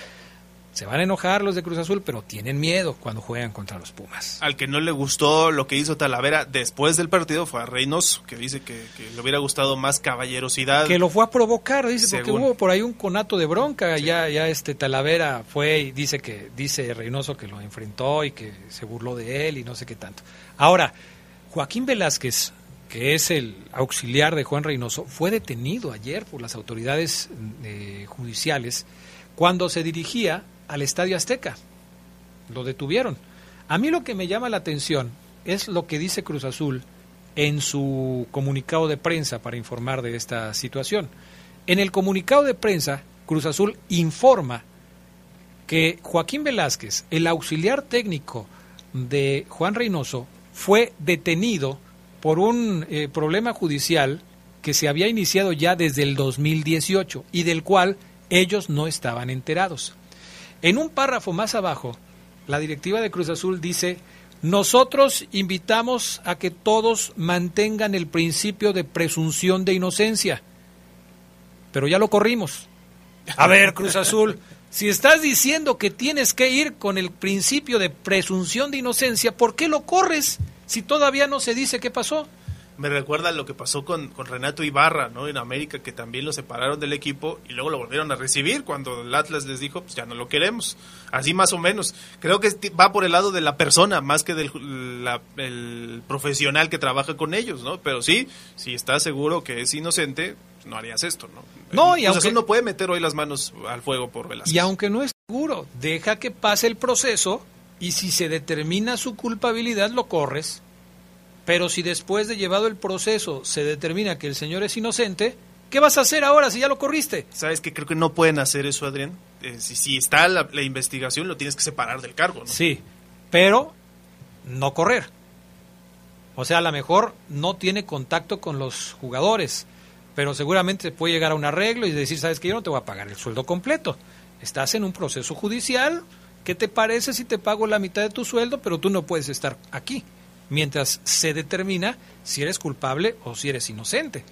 Speaker 1: Se van a enojar los de Cruz Azul, pero tienen miedo cuando juegan contra los Pumas.
Speaker 9: Al que no le gustó lo que hizo Talavera después del partido fue a Reynoso, que dice que, que le hubiera gustado más caballerosidad.
Speaker 1: Que lo fue a provocar, dice, porque hubo por ahí un conato de bronca. Ya, ya este Talavera fue y dice que, dice Reynoso que lo enfrentó y que se burló de él y no sé qué tanto. Ahora, Joaquín Velázquez, que es el auxiliar de Juan Reynoso, fue detenido ayer por las autoridades eh, judiciales cuando se dirigía al Estadio Azteca. Lo detuvieron. A mí lo que me llama la atención es lo que dice Cruz Azul en su comunicado de prensa para informar de esta situación. En el comunicado de prensa, Cruz Azul informa que Joaquín Velázquez, el auxiliar técnico de Juan Reynoso, fue detenido por un eh, problema judicial que se había iniciado ya desde el 2018 y del cual ellos no estaban enterados. En un párrafo más abajo, la directiva de Cruz Azul dice, nosotros invitamos a que todos mantengan el principio de presunción de inocencia, pero ya lo corrimos. A ver, Cruz Azul, si estás diciendo que tienes que ir con el principio de presunción de inocencia, ¿por qué lo corres si todavía no se dice qué pasó?
Speaker 9: me recuerda lo que pasó con, con, Renato Ibarra, ¿no? En América, que también lo separaron del equipo y luego lo volvieron a recibir cuando el Atlas les dijo, pues ya no lo queremos. Así más o menos. Creo que va por el lado de la persona más que del el profesional que trabaja con ellos, ¿no? Pero sí, si estás seguro que es inocente, pues no harías esto, ¿no?
Speaker 1: No, y aunque
Speaker 9: no puede meter hoy las manos al fuego por Velázquez.
Speaker 1: Y aunque no es seguro, deja que pase el proceso y si se determina su culpabilidad, lo corres pero si después de llevado el proceso se determina que el señor es inocente, ¿qué vas a hacer ahora si ya lo corriste?
Speaker 9: Sabes que creo que no pueden hacer eso, Adrián. Eh, si, si, está la, la, investigación, lo tienes que separar del cargo, ¿no?
Speaker 1: Sí, pero no correr. O sea, a lo mejor no tiene contacto con los jugadores, pero seguramente puede llegar a un arreglo y decir, sabes que yo no te voy a pagar el sueldo completo. Estás en un proceso judicial. ¿Qué te parece si te pago la mitad de tu sueldo, pero tú no puedes estar aquí? Mientras se determina si eres culpable o si eres inocente.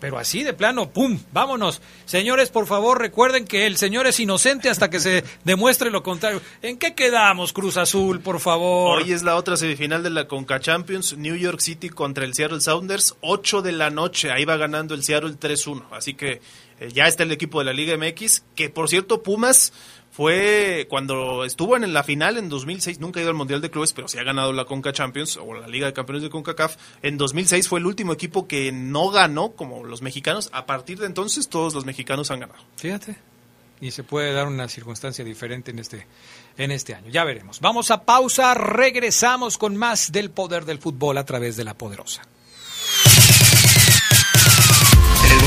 Speaker 1: Pero así de plano, ¡pum! ¡Vámonos! Señores, por favor, recuerden que el señor es inocente hasta que se demuestre lo contrario. ¿En qué quedamos, Cruz Azul, por favor?
Speaker 9: Hoy es la otra semifinal de la Conca Champions, New York City contra el Seattle Sounders, 8 de la noche. Ahí va ganando el Seattle 3-1. Así que eh, ya está el equipo de la Liga MX, que por cierto, Pumas fue cuando estuvo en la final en 2006, nunca ha ido al Mundial de Clubes, pero sí ha ganado la Conca Champions o la Liga de Campeones de CONCACAF. En 2006 fue el último equipo que no ganó como los mexicanos. A partir de entonces todos los mexicanos han ganado.
Speaker 1: Fíjate. Y se puede dar una circunstancia diferente en este, en este año. Ya veremos. Vamos a pausa, regresamos con más del poder del fútbol a través de la poderosa.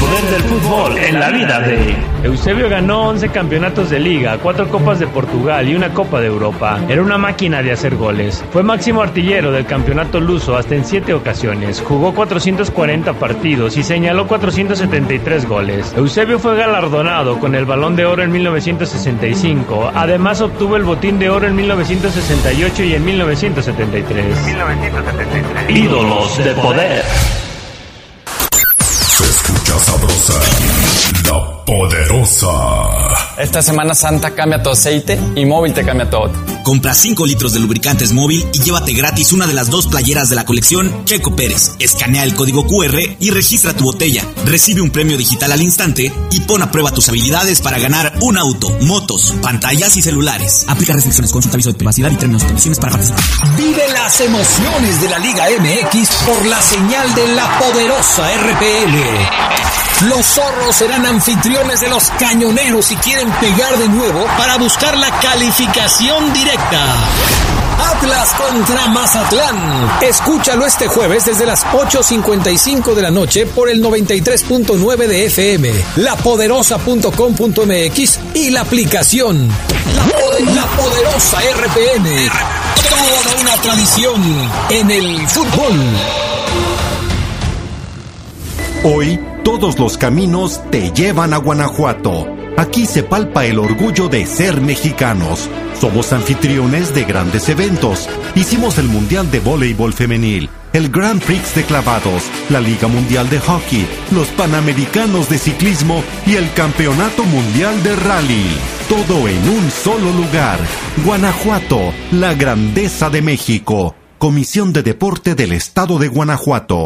Speaker 15: Poder del fútbol en la vida de Eusebio ganó 11 campeonatos de liga, 4 copas de Portugal y una copa de Europa. Era una máquina de hacer goles. Fue máximo artillero del campeonato luso hasta en 7 ocasiones. Jugó 440 partidos y señaló 473 goles. Eusebio fue galardonado con el Balón de Oro en 1965. Además obtuvo el Botín de Oro en 1968 y en 1973. 1973. Ídolos de poder.
Speaker 2: Poderosa.
Speaker 3: Esta Semana Santa cambia tu aceite y móvil te cambia todo.
Speaker 4: Compra 5 litros de lubricantes móvil y llévate gratis una de las dos playeras de la colección Checo Pérez. Escanea el código QR y registra tu botella. Recibe un premio digital al instante y pon a prueba tus habilidades para ganar un auto, motos, pantallas y celulares. Aplica restricciones, consulta aviso de privacidad y términos y condiciones para participar.
Speaker 16: Vive las emociones de la Liga MX por la señal de la poderosa RPL. Los zorros serán anfitriones de los cañoneros y quieren pegar de nuevo para buscar la calificación directa. Atlas contra Mazatlán. Escúchalo este jueves desde las 8.55 de la noche por el 93.9 de FM, lapoderosa.com.mx y la aplicación. La, la poderosa RPN. Toda una tradición en el fútbol.
Speaker 5: Hoy todos los caminos te llevan a Guanajuato. Aquí se palpa el orgullo de ser mexicanos. Somos anfitriones de grandes eventos. Hicimos el Mundial de Voleibol Femenil, el Grand Prix de Clavados, la Liga Mundial de Hockey, los Panamericanos de Ciclismo y el Campeonato Mundial de Rally. Todo en un solo lugar. Guanajuato, la grandeza de México. Comisión de Deporte del Estado de Guanajuato.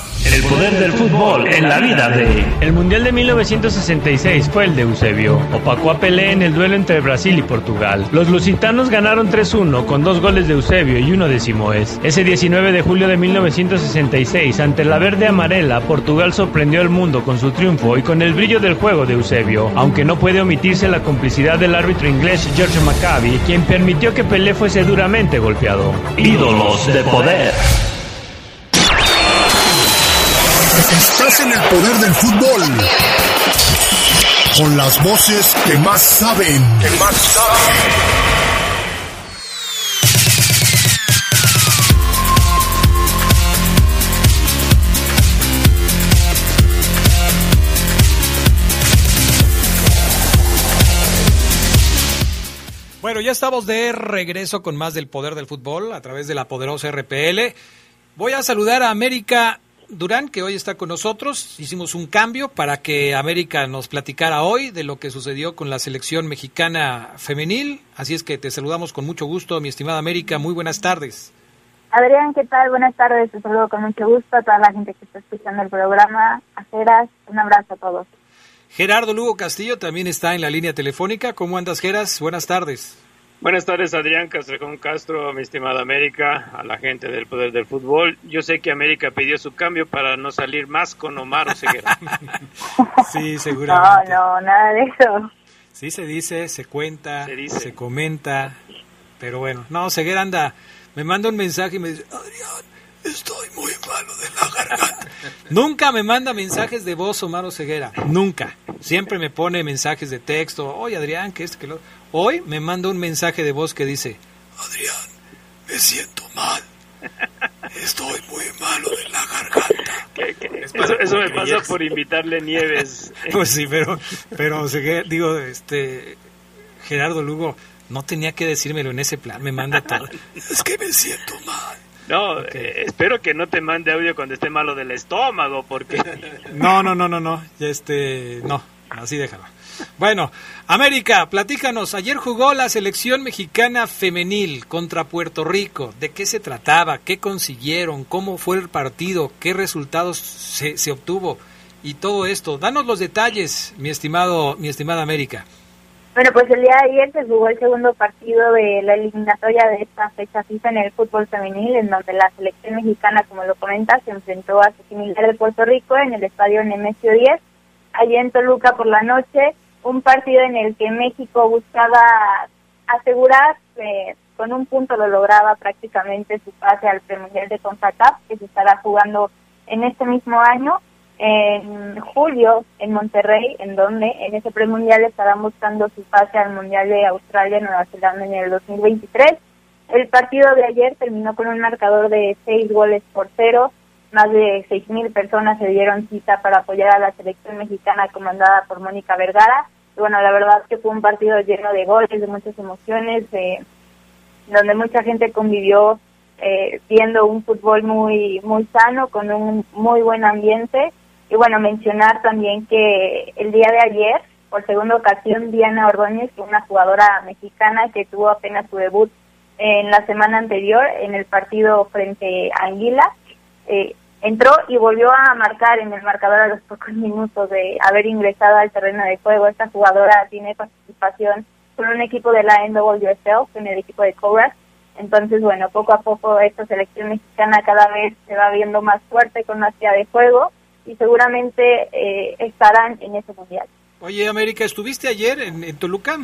Speaker 15: El poder del fútbol en la vida de... El Mundial de 1966 fue el de Eusebio. Opacó a Pelé en el duelo entre Brasil y Portugal. Los lusitanos ganaron 3-1 con dos goles de Eusebio y uno de Simoes. Ese 19 de julio de 1966, ante la verde amarela, Portugal sorprendió al mundo con su triunfo y con el brillo del juego de Eusebio, aunque no puede omitirse la complicidad del árbitro inglés George Maccabi, quien permitió que Pelé fuese duramente golpeado. Ídolos de poder.
Speaker 17: En el poder del fútbol. Con las voces que más saben. Que más saben.
Speaker 1: Bueno, ya estamos de regreso con más del poder del fútbol a través de la poderosa RPL. Voy a saludar a América Durán, que hoy está con nosotros. Hicimos un cambio para que América nos platicara hoy de lo que sucedió con la selección mexicana femenil. Así es que te saludamos con mucho gusto, mi estimada América. Muy buenas tardes.
Speaker 18: Adrián, ¿qué tal? Buenas tardes. Te saludo con mucho gusto a toda la gente que está escuchando el programa. Aceras, un abrazo a todos.
Speaker 1: Gerardo Lugo Castillo también está en la línea telefónica. ¿Cómo andas, Geras? Buenas tardes.
Speaker 15: Buenas tardes, Adrián Castrejón Castro, mi estimada América, a la gente del Poder del Fútbol. Yo sé que América pidió su cambio para no salir más con Omar Oseguera.
Speaker 1: sí, seguramente.
Speaker 18: No, no, nada de eso.
Speaker 1: Sí se dice, se cuenta, se, dice. se comenta, pero bueno, no, Ceguera anda, me manda un mensaje y me dice, Adrián, estoy muy malo de la garganta. Nunca me manda mensajes de voz Omar Ceguera, nunca. Siempre me pone mensajes de texto, oye Adrián, que es que lo... Hoy me manda un mensaje de voz que dice, Adrián, me siento mal. Estoy muy malo de la garganta.
Speaker 15: Eso, me pasa por invitarle nieves.
Speaker 1: Pues sí, pero, pero digo, este, Gerardo Lugo no tenía que decírmelo en ese plan, me manda todo. Es que me siento mal.
Speaker 15: No, eh, espero que no te mande audio cuando esté malo del estómago, porque...
Speaker 1: No, no, no, no, no, este, no, así déjalo. Bueno, América, platícanos, ayer jugó la selección mexicana femenil contra Puerto Rico. ¿De qué se trataba? ¿Qué consiguieron? ¿Cómo fue el partido? ¿Qué resultados se, se obtuvo? Y todo esto. Danos los detalles, mi estimado, mi estimada América.
Speaker 18: Bueno, pues el día de ayer se jugó el segundo partido de la eliminatoria de esta fecha FIFA en el fútbol femenil, en donde la selección mexicana, como lo comentas, se enfrentó a su similar de Puerto Rico en el estadio Nemesio 10, allí en Toluca por la noche, un partido en el que México buscaba asegurar, con un punto lo lograba prácticamente su pase al premundial de CONCACAF, que se estará jugando en este mismo año, en julio en Monterrey, en donde en ese premundial estarán buscando su pase al Mundial de Australia Nueva Zelanda en el 2023. El partido de ayer terminó con un marcador de seis goles por cero. Más de seis mil personas se dieron cita para apoyar a la selección mexicana comandada por Mónica Vergara. Y bueno, la verdad es que fue un partido lleno de goles, de muchas emociones, donde mucha gente convivió eh, viendo un fútbol muy muy sano, con un muy buen ambiente y bueno, mencionar también que el día de ayer, por segunda ocasión, Diana Ordóñez, una jugadora mexicana que tuvo apenas su debut en la semana anterior en el partido frente a Anguila, eh, entró y volvió a marcar en el marcador a los pocos minutos de haber ingresado al terreno de juego. Esta jugadora tiene participación con un equipo de la NWSL, en el equipo de Cobras. Entonces, bueno, poco a poco esta selección mexicana cada vez se va viendo más fuerte con más de juego y seguramente eh, estarán en ese mundial.
Speaker 1: Oye, América, ¿estuviste ayer en, Toluca?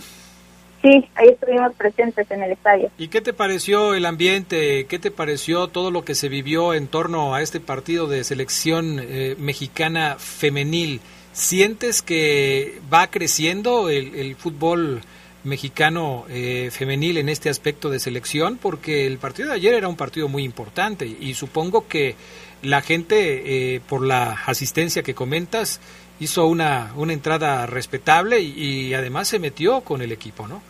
Speaker 18: Sí, ahí estuvimos presentes en el estadio.
Speaker 1: ¿Y qué te pareció el ambiente? ¿Qué te pareció todo lo que se vivió en torno a este partido de selección eh, mexicana femenil? ¿Sientes que va creciendo el, fútbol mexicano eh, femenil en este aspecto de selección? Porque el partido de ayer era un partido muy importante y supongo que la gente, eh, por la asistencia que comentas, hizo una, una entrada respetable y, además se metió con el equipo, ¿no?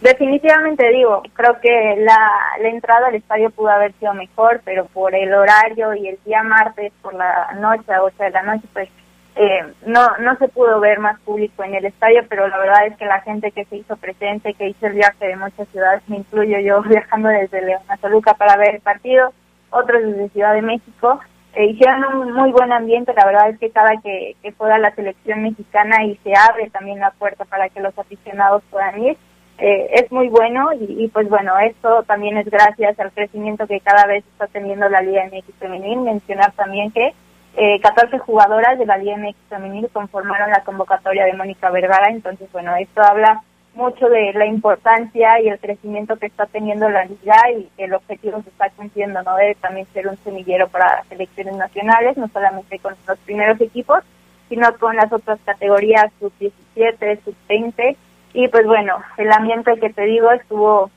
Speaker 18: Definitivamente digo, creo que la, la entrada al estadio pudo haber sido mejor, pero por el horario y el día martes por la noche, a 8 de la noche, pues eh, no, no se pudo ver más público en el estadio, pero la verdad es que la gente que se hizo presente, que hizo el viaje de muchas ciudades, me incluyo yo viajando desde León a Toluca para ver el partido, otros desde Ciudad de México. Eh, hicieron un muy buen ambiente, la verdad es que cada que, que juega la selección mexicana y se abre también la puerta para que los aficionados puedan ir, eh, es muy bueno y, pues bueno, esto también es gracias al crecimiento que cada vez está teniendo la Liga MX Femenil. Mencionar también que eh, 14 jugadoras de la Liga MX Femenil conformaron la convocatoria de Mónica Vergara, entonces bueno, esto habla mucho de la importancia y el crecimiento que está teniendo la liga y el objetivo se está cumpliendo, ¿no? Debe también ser un semillero para selecciones nacionales, no solamente con los primeros equipos, sino con las otras categorías sub-17, sub-20. Y pues bueno, el ambiente que te digo estuvo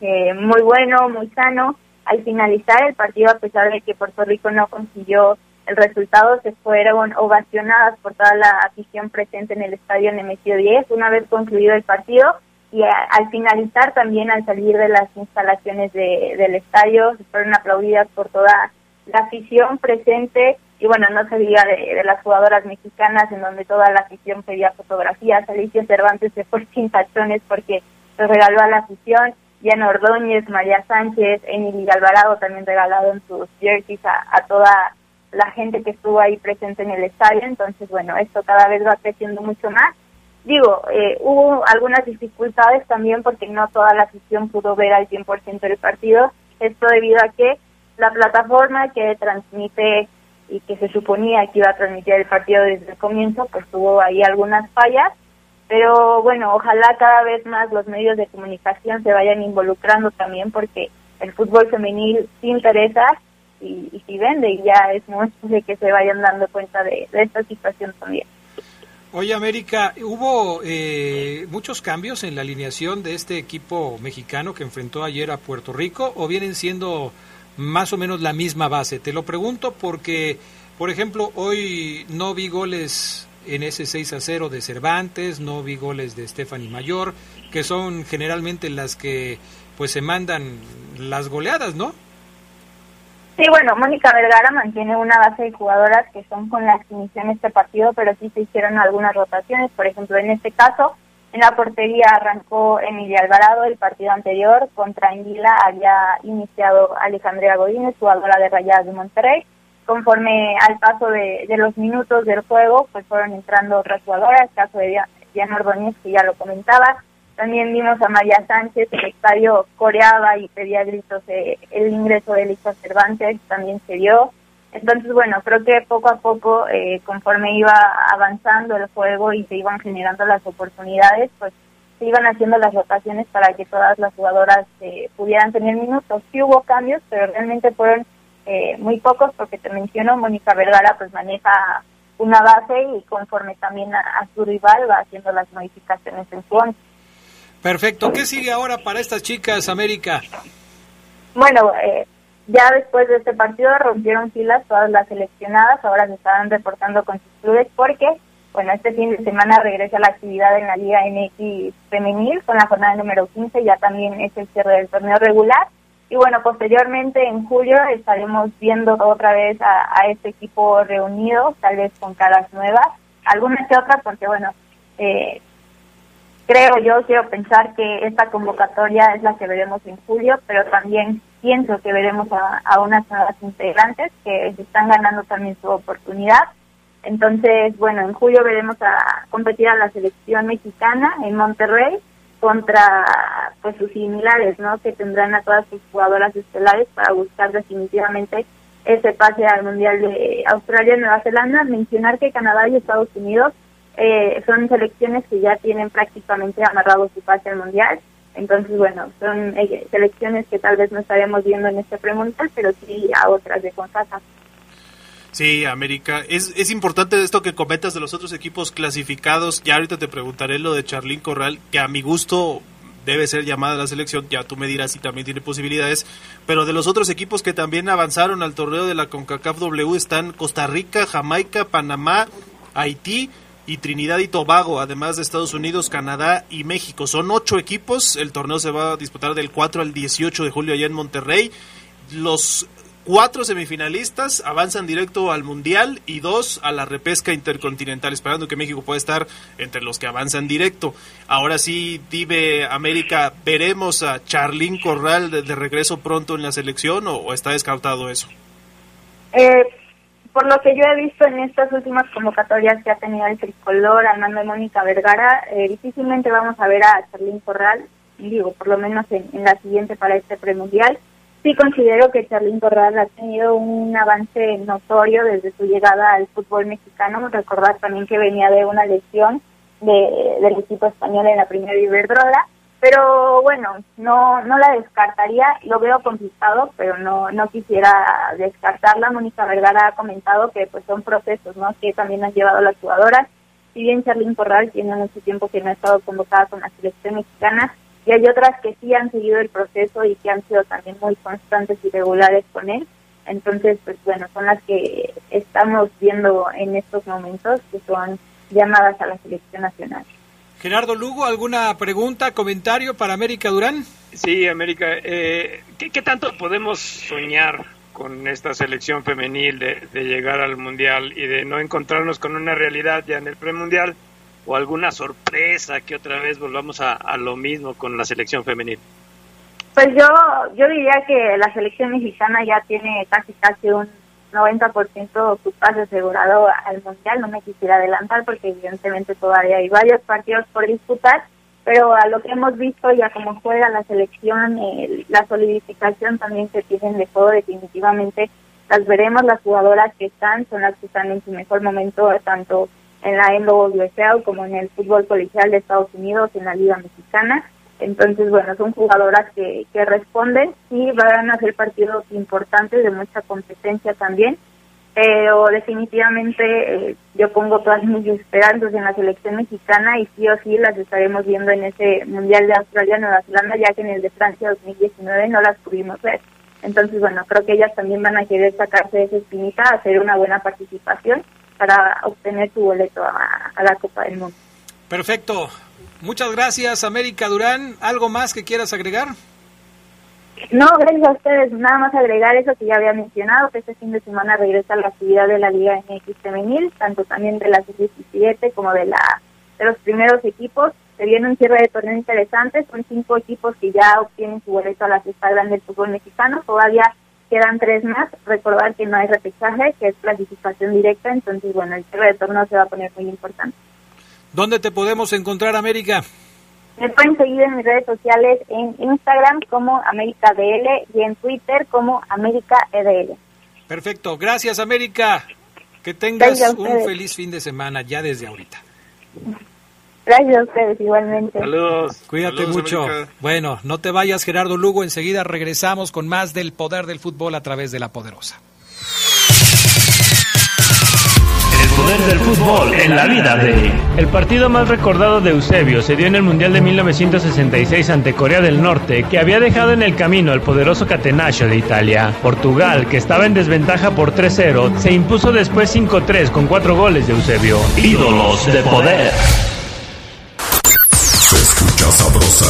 Speaker 18: eh, muy bueno, muy sano. Al finalizar el partido, a pesar de que Puerto Rico no consiguió el resultado se fueron ovacionadas por toda la afición presente en el estadio Nemesio 10. Una vez concluido el partido, y al finalizar también al salir de las instalaciones de, del estadio fueron aplaudidas por toda la afición presente y bueno, no se diga de, las jugadoras mexicanas en donde toda la afición pedía fotografías, Alicia Cervantes se fue sin tachones porque se regaló a la afición, Diana Ordóñez, María Sánchez, Emily Alvarado también regalaron sus jerseys a, toda la gente que estuvo ahí presente en el estadio, entonces bueno, esto cada vez va creciendo mucho más. Digo, eh, hubo algunas dificultades también porque no toda la afición pudo ver al 100% del partido. Esto debido a que la plataforma que transmite y que se suponía que iba a transmitir el partido desde el comienzo, pues tuvo ahí algunas fallas. Pero bueno, ojalá cada vez más los medios de comunicación se vayan involucrando también porque el fútbol femenil sí interesa y, y sí vende y ya es momento de que se vayan dando cuenta de esta situación también.
Speaker 1: Oye, América, ¿hubo eh, muchos cambios en la alineación de este equipo mexicano que enfrentó ayer a Puerto Rico o vienen siendo más o menos la misma base? Te lo pregunto porque, por ejemplo, hoy no vi goles en ese 6 a 0 de Cervantes, no vi goles de Stephanie Mayor, que son generalmente las que pues se mandan las goleadas, ¿no?
Speaker 18: Sí, bueno, Mónica Vergara mantiene una base de jugadoras que son con las que inició en este partido, pero sí se hicieron algunas rotaciones. Por ejemplo, en este caso, en la portería arrancó Emilia Alvarado el partido anterior. Contra Anguila había iniciado Alejandría Godínez, jugadora de Rayadas de Monterrey. Conforme al paso de, los minutos del juego, pues fueron entrando otras jugadoras, caso de Diana Ordóñez, que ya lo comentaba, también vimos a María Sánchez, el estadio coreaba y pedía gritos eh, el ingreso de Elisa Cervantes, también se dio. Entonces, bueno, creo que poco a poco, eh, conforme iba avanzando el juego y se iban generando las oportunidades, pues se iban haciendo las rotaciones para que todas las jugadoras eh, pudieran tener minutos. Sí hubo cambios, pero realmente fueron muy pocos porque te menciono, Mónica Vergara pues maneja una base y conforme también a, su rival va haciendo las modificaciones en su once.
Speaker 1: Perfecto. ¿Qué sigue ahora para estas chicas, América?
Speaker 18: Bueno, eh, ya después de este partido rompieron filas todas las seleccionadas, ahora se estaban reportando con sus clubes porque, bueno, este fin de semana regresa la actividad en la Liga MX femenil con la jornada número 15, ya también es el cierre del torneo regular. Y bueno, posteriormente en julio estaremos viendo otra vez a, a este equipo reunido, tal vez con caras nuevas, algunas que otras, porque bueno, eh, creo yo, quiero pensar que esta convocatoria es la que veremos en julio, pero también pienso que veremos a, unas nuevas integrantes que están ganando también su oportunidad. Entonces, bueno, en julio veremos a competir a la selección mexicana en Monterrey contra pues sus similares, ¿no? Que tendrán a todas sus jugadoras estelares para buscar definitivamente ese pase al Mundial de Australia y Nueva Zelanda. Mencionar que Canadá y Estados Unidos eh, son selecciones que ya tienen prácticamente amarrado su pase al mundial. Entonces, bueno, son eh, selecciones que tal vez no estaremos viendo en este premundial, pero sí a otras de CONCACAF.
Speaker 9: Sí, América. Es, es importante esto que comentas de los otros equipos clasificados. Ya ahorita te preguntaré lo de Charlín Corral, que a mi gusto debe ser llamada a la selección. Ya tú me dirás si también tiene posibilidades. Pero de los otros equipos que también avanzaron al torneo de la CONCACAF W están Costa Rica, Jamaica, Panamá, Haití y Trinidad y Tobago, además de Estados Unidos, Canadá y México. Son ocho equipos. El torneo se va a disputar del 4 al 18 de julio allá en Monterrey. Los cuatro semifinalistas avanzan directo al Mundial y dos a la repesca intercontinental, esperando que México pueda estar entre los que avanzan directo. Ahora sí, Dive América, ¿veremos a Charlín Corral de, regreso pronto en la selección o, está descartado eso?
Speaker 18: Eh, por lo que yo he visto en estas últimas convocatorias que ha tenido el tricolor al mando de Mónica Vergara, eh, difícilmente vamos a ver a Charlín Corral, digo, por lo menos en, la siguiente para este premundial. Sí considero que Charlín Corral ha tenido un avance notorio desde su llegada al fútbol mexicano. Recordar también que venía de una lesión de, del equipo español en la primera Iberdrola pero bueno, no no la descartaría, lo veo complicado, pero no no quisiera descartarla. Mónica Vergara ha comentado que pues son procesos, ¿no? Que también han llevado las jugadoras. Si bien Charlene Corral tiene mucho tiempo que no ha estado convocada con la selección mexicana, y hay otras que sí han seguido el proceso y que han sido también muy constantes y regulares con él. Entonces, pues bueno, son las que estamos viendo en estos momentos, que son llamadas a la selección nacional.
Speaker 1: Gerardo Lugo, ¿alguna pregunta, comentario para América Durán?
Speaker 15: Sí, América, eh, ¿qué, ¿qué, tanto podemos soñar con esta selección femenil de, de, llegar al Mundial y de no encontrarnos con una realidad ya en el premundial o alguna sorpresa que otra vez volvamos a, a lo mismo con la selección femenil?
Speaker 18: Pues yo, yo diría que la selección mexicana ya tiene casi casi un 90% su pase asegurado al Mundial. No me quisiera adelantar porque evidentemente todavía hay varios partidos por disputar, pero a lo que hemos visto ya como juega la selección, eh, la solidificación también que tienen de juego definitivamente las veremos, las jugadoras que están son las que están en su mejor momento tanto en la NWSL como en el fútbol colegial de Estados Unidos, en la Liga Mexicana. Entonces, bueno, son jugadoras que, que responden y van a ser partidos importantes de mucha competencia también. Pero definitivamente eh, yo pongo todas mis esperanzas en la selección mexicana y sí o sí las estaremos viendo en ese Mundial de Australia-Nueva Zelanda, ya que en el de Francia 2019 no las pudimos ver. Entonces, bueno, creo que ellas también van a querer sacarse de esa espinita, hacer una buena participación para obtener su boleto a, a la Copa del Mundo.
Speaker 1: Perfecto. Muchas gracias, América Durán. ¿Algo más que quieras agregar?
Speaker 18: No, gracias a ustedes. Nada más agregar eso que ya había mencionado, que este fin de semana regresa la actividad de la Liga MX femenil, tanto también de la 17 como de la de los primeros equipos. Se viene un cierre de torneo interesante, son cinco equipos que ya obtienen su boleto a la fiesta grande del fútbol mexicano. Todavía quedan tres más. Recordar que no hay repechaje, que es clasificación directa, entonces, bueno, el cierre de torneo se va a poner muy importante.
Speaker 1: ¿Dónde te podemos encontrar, América?
Speaker 18: Me pueden seguir en mis redes sociales en Instagram como América DL y en Twitter como América EDL.
Speaker 1: Perfecto, gracias América. Que tengas un feliz fin de semana ya desde ahorita.
Speaker 18: Gracias a ustedes igualmente.
Speaker 15: Saludos.
Speaker 1: Cuídate
Speaker 15: Saludos,
Speaker 1: mucho.
Speaker 15: América.
Speaker 1: Bueno, no te vayas Gerardo Lugo, enseguida regresamos con más del poder del fútbol a través de la poderosa.
Speaker 14: Poder del fútbol en la vida de... El partido más recordado de Eusebio se dio en el Mundial de 1966 ante Corea del Norte, que había dejado en el camino al poderoso Catenaccio de Italia. Portugal, que estaba en desventaja por 3-0, se impuso después 5-3 con cuatro goles de Eusebio. Ídolos de poder.
Speaker 2: Se escucha sabrosa,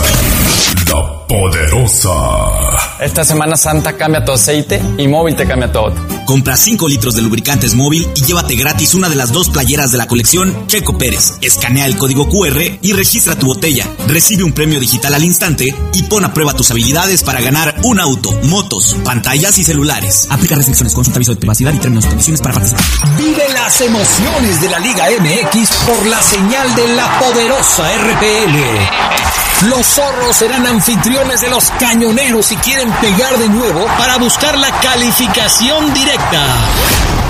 Speaker 2: la poderosa.
Speaker 3: Esta Semana Santa cambia tu aceite y móvil te cambia todo.
Speaker 4: Compra 5 litros de lubricantes móvil y llévate gratis una de las dos playeras de la colección Checo Pérez. Escanea el código QR y registra tu botella. Recibe un premio digital al instante y pon a prueba tus habilidades para ganar un auto, motos, pantallas y celulares. Aplica restricciones, consulta aviso de privacidad y términos y condiciones para participar.
Speaker 8: Vive las emociones de la Liga MX por la señal de la poderosa RPL. Los zorros serán anfitriones de los cañoneros y quieren pegar de nuevo para buscar la calificación directa.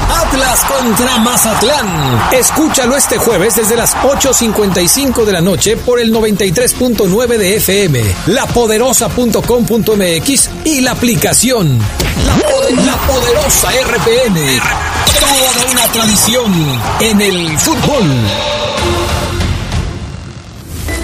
Speaker 8: Atlas contra Mazatlán. Escúchalo este jueves desde las 8.55 de la noche por el 93.9 de FM, lapoderosa.com.mx y la aplicación. La, poder, la poderosa RPN. Toda una tradición en el fútbol.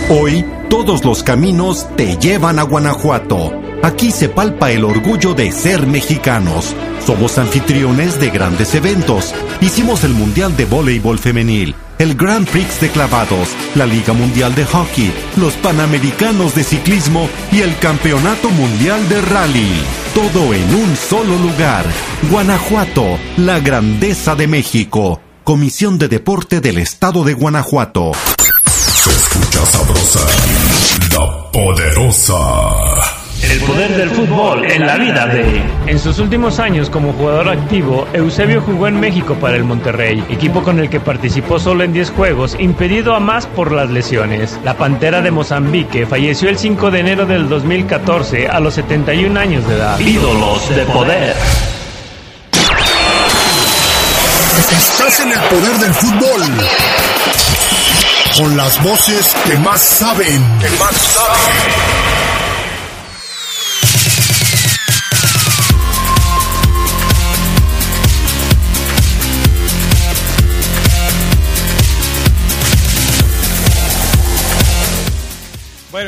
Speaker 5: Hoy, todos los caminos te llevan a Guanajuato. Aquí se palpa el orgullo de ser mexicanos. Somos anfitriones de grandes eventos. Hicimos el Mundial de Voleibol Femenil, el Grand Prix de Clavados, la Liga Mundial de Hockey, los Panamericanos de Ciclismo y el Campeonato Mundial de Rally. Todo en un solo lugar. Guanajuato, la grandeza de México. Comisión de Deporte del Estado de Guanajuato.
Speaker 2: Se escucha sabrosa, la poderosa.
Speaker 14: El poder del fútbol en la vida de... En sus últimos años como jugador activo, Eusebio jugó en México para el Monterrey, equipo con el que participó solo en 10 juegos, impedido a más por las lesiones. La Pantera de Mozambique falleció el 5 de enero del 2014 a los 71 años de edad. Ídolos de poder.
Speaker 17: Estás en el poder del fútbol. Con las voces que más saben. Que más saben.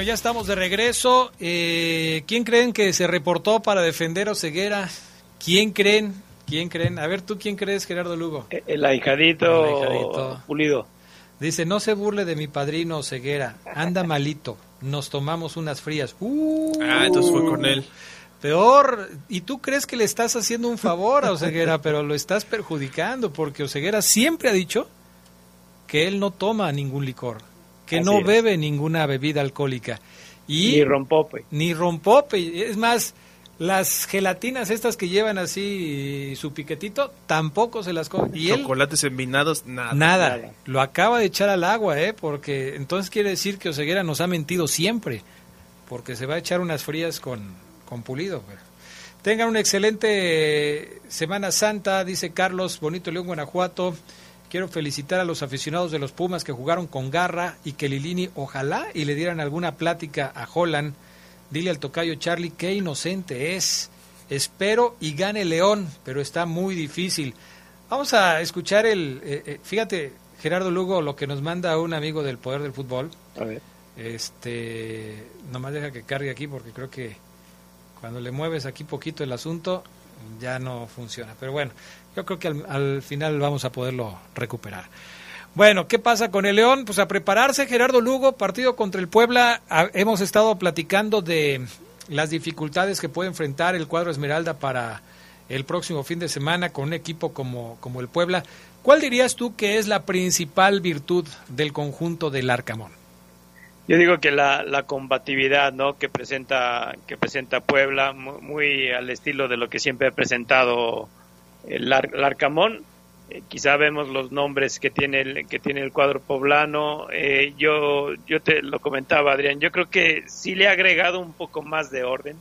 Speaker 1: Ya estamos de regreso. Eh, ¿Quién creen que se reportó para defender a Ceguera? ¿Quién creen? ¿Quién creen? A ver, ¿tú quién crees, Gerardo Lugo?
Speaker 15: El ahijadito,
Speaker 1: El ahijadito.
Speaker 15: pulido.
Speaker 1: Dice, no se burle de mi padrino Ceguera, anda malito, nos tomamos unas frías. Uh,
Speaker 9: ah, entonces fue con él.
Speaker 1: Peor, y tú crees que le estás haciendo un favor a Oseguera, pero lo estás perjudicando, porque Oseguera siempre ha dicho que él no toma ningún licor, que no bebe ninguna bebida alcohólica. Y
Speaker 15: ni rompope.
Speaker 1: Ni rompope. Es más, las gelatinas estas que llevan así su piquetito, tampoco se las come. Y
Speaker 9: Chocolates envinados, nada.
Speaker 1: nada. Lo acaba de echar al agua, ¿eh? Porque entonces quiere decir que Oseguera nos ha mentido siempre. Porque se va a echar unas frías con, con Pulido. Tengan una excelente Semana Santa, dice Carlos, Bonito León, Guanajuato. Quiero felicitar a los aficionados de los Pumas que jugaron con garra y que Lilini ojalá y le dieran alguna plática a Holland Dile al tocayo Charlie qué inocente es. Espero y gane León, pero está muy difícil. Vamos a escuchar el... Eh, eh, fíjate, Gerardo Lugo, lo que nos manda un amigo del Poder del Fútbol.
Speaker 15: A ver.
Speaker 1: Este, nomás deja que cargue aquí porque creo que cuando le mueves aquí poquito el asunto ya no funciona. Pero bueno, yo creo que al, al final vamos a poderlo recuperar. Bueno, ¿qué pasa con el León? Pues a prepararse, Gerardo Lugo, partido contra el Puebla. hemos estado platicando de las dificultades que puede enfrentar el cuadro Esmeralda para el próximo fin de semana con un equipo como, como el Puebla. ¿Cuál dirías tú que es la principal virtud del conjunto del Arcamón?
Speaker 15: Yo digo que la, la combatividad ¿no? que, presenta, que presenta Puebla, muy, al estilo de lo que siempre ha presentado el, el Arcamón eh, quizá vemos los nombres que tiene el, que tiene el cuadro poblano. Eh, yo, yo te lo comentaba, Adrián, yo creo que sí le ha agregado un poco más de orden,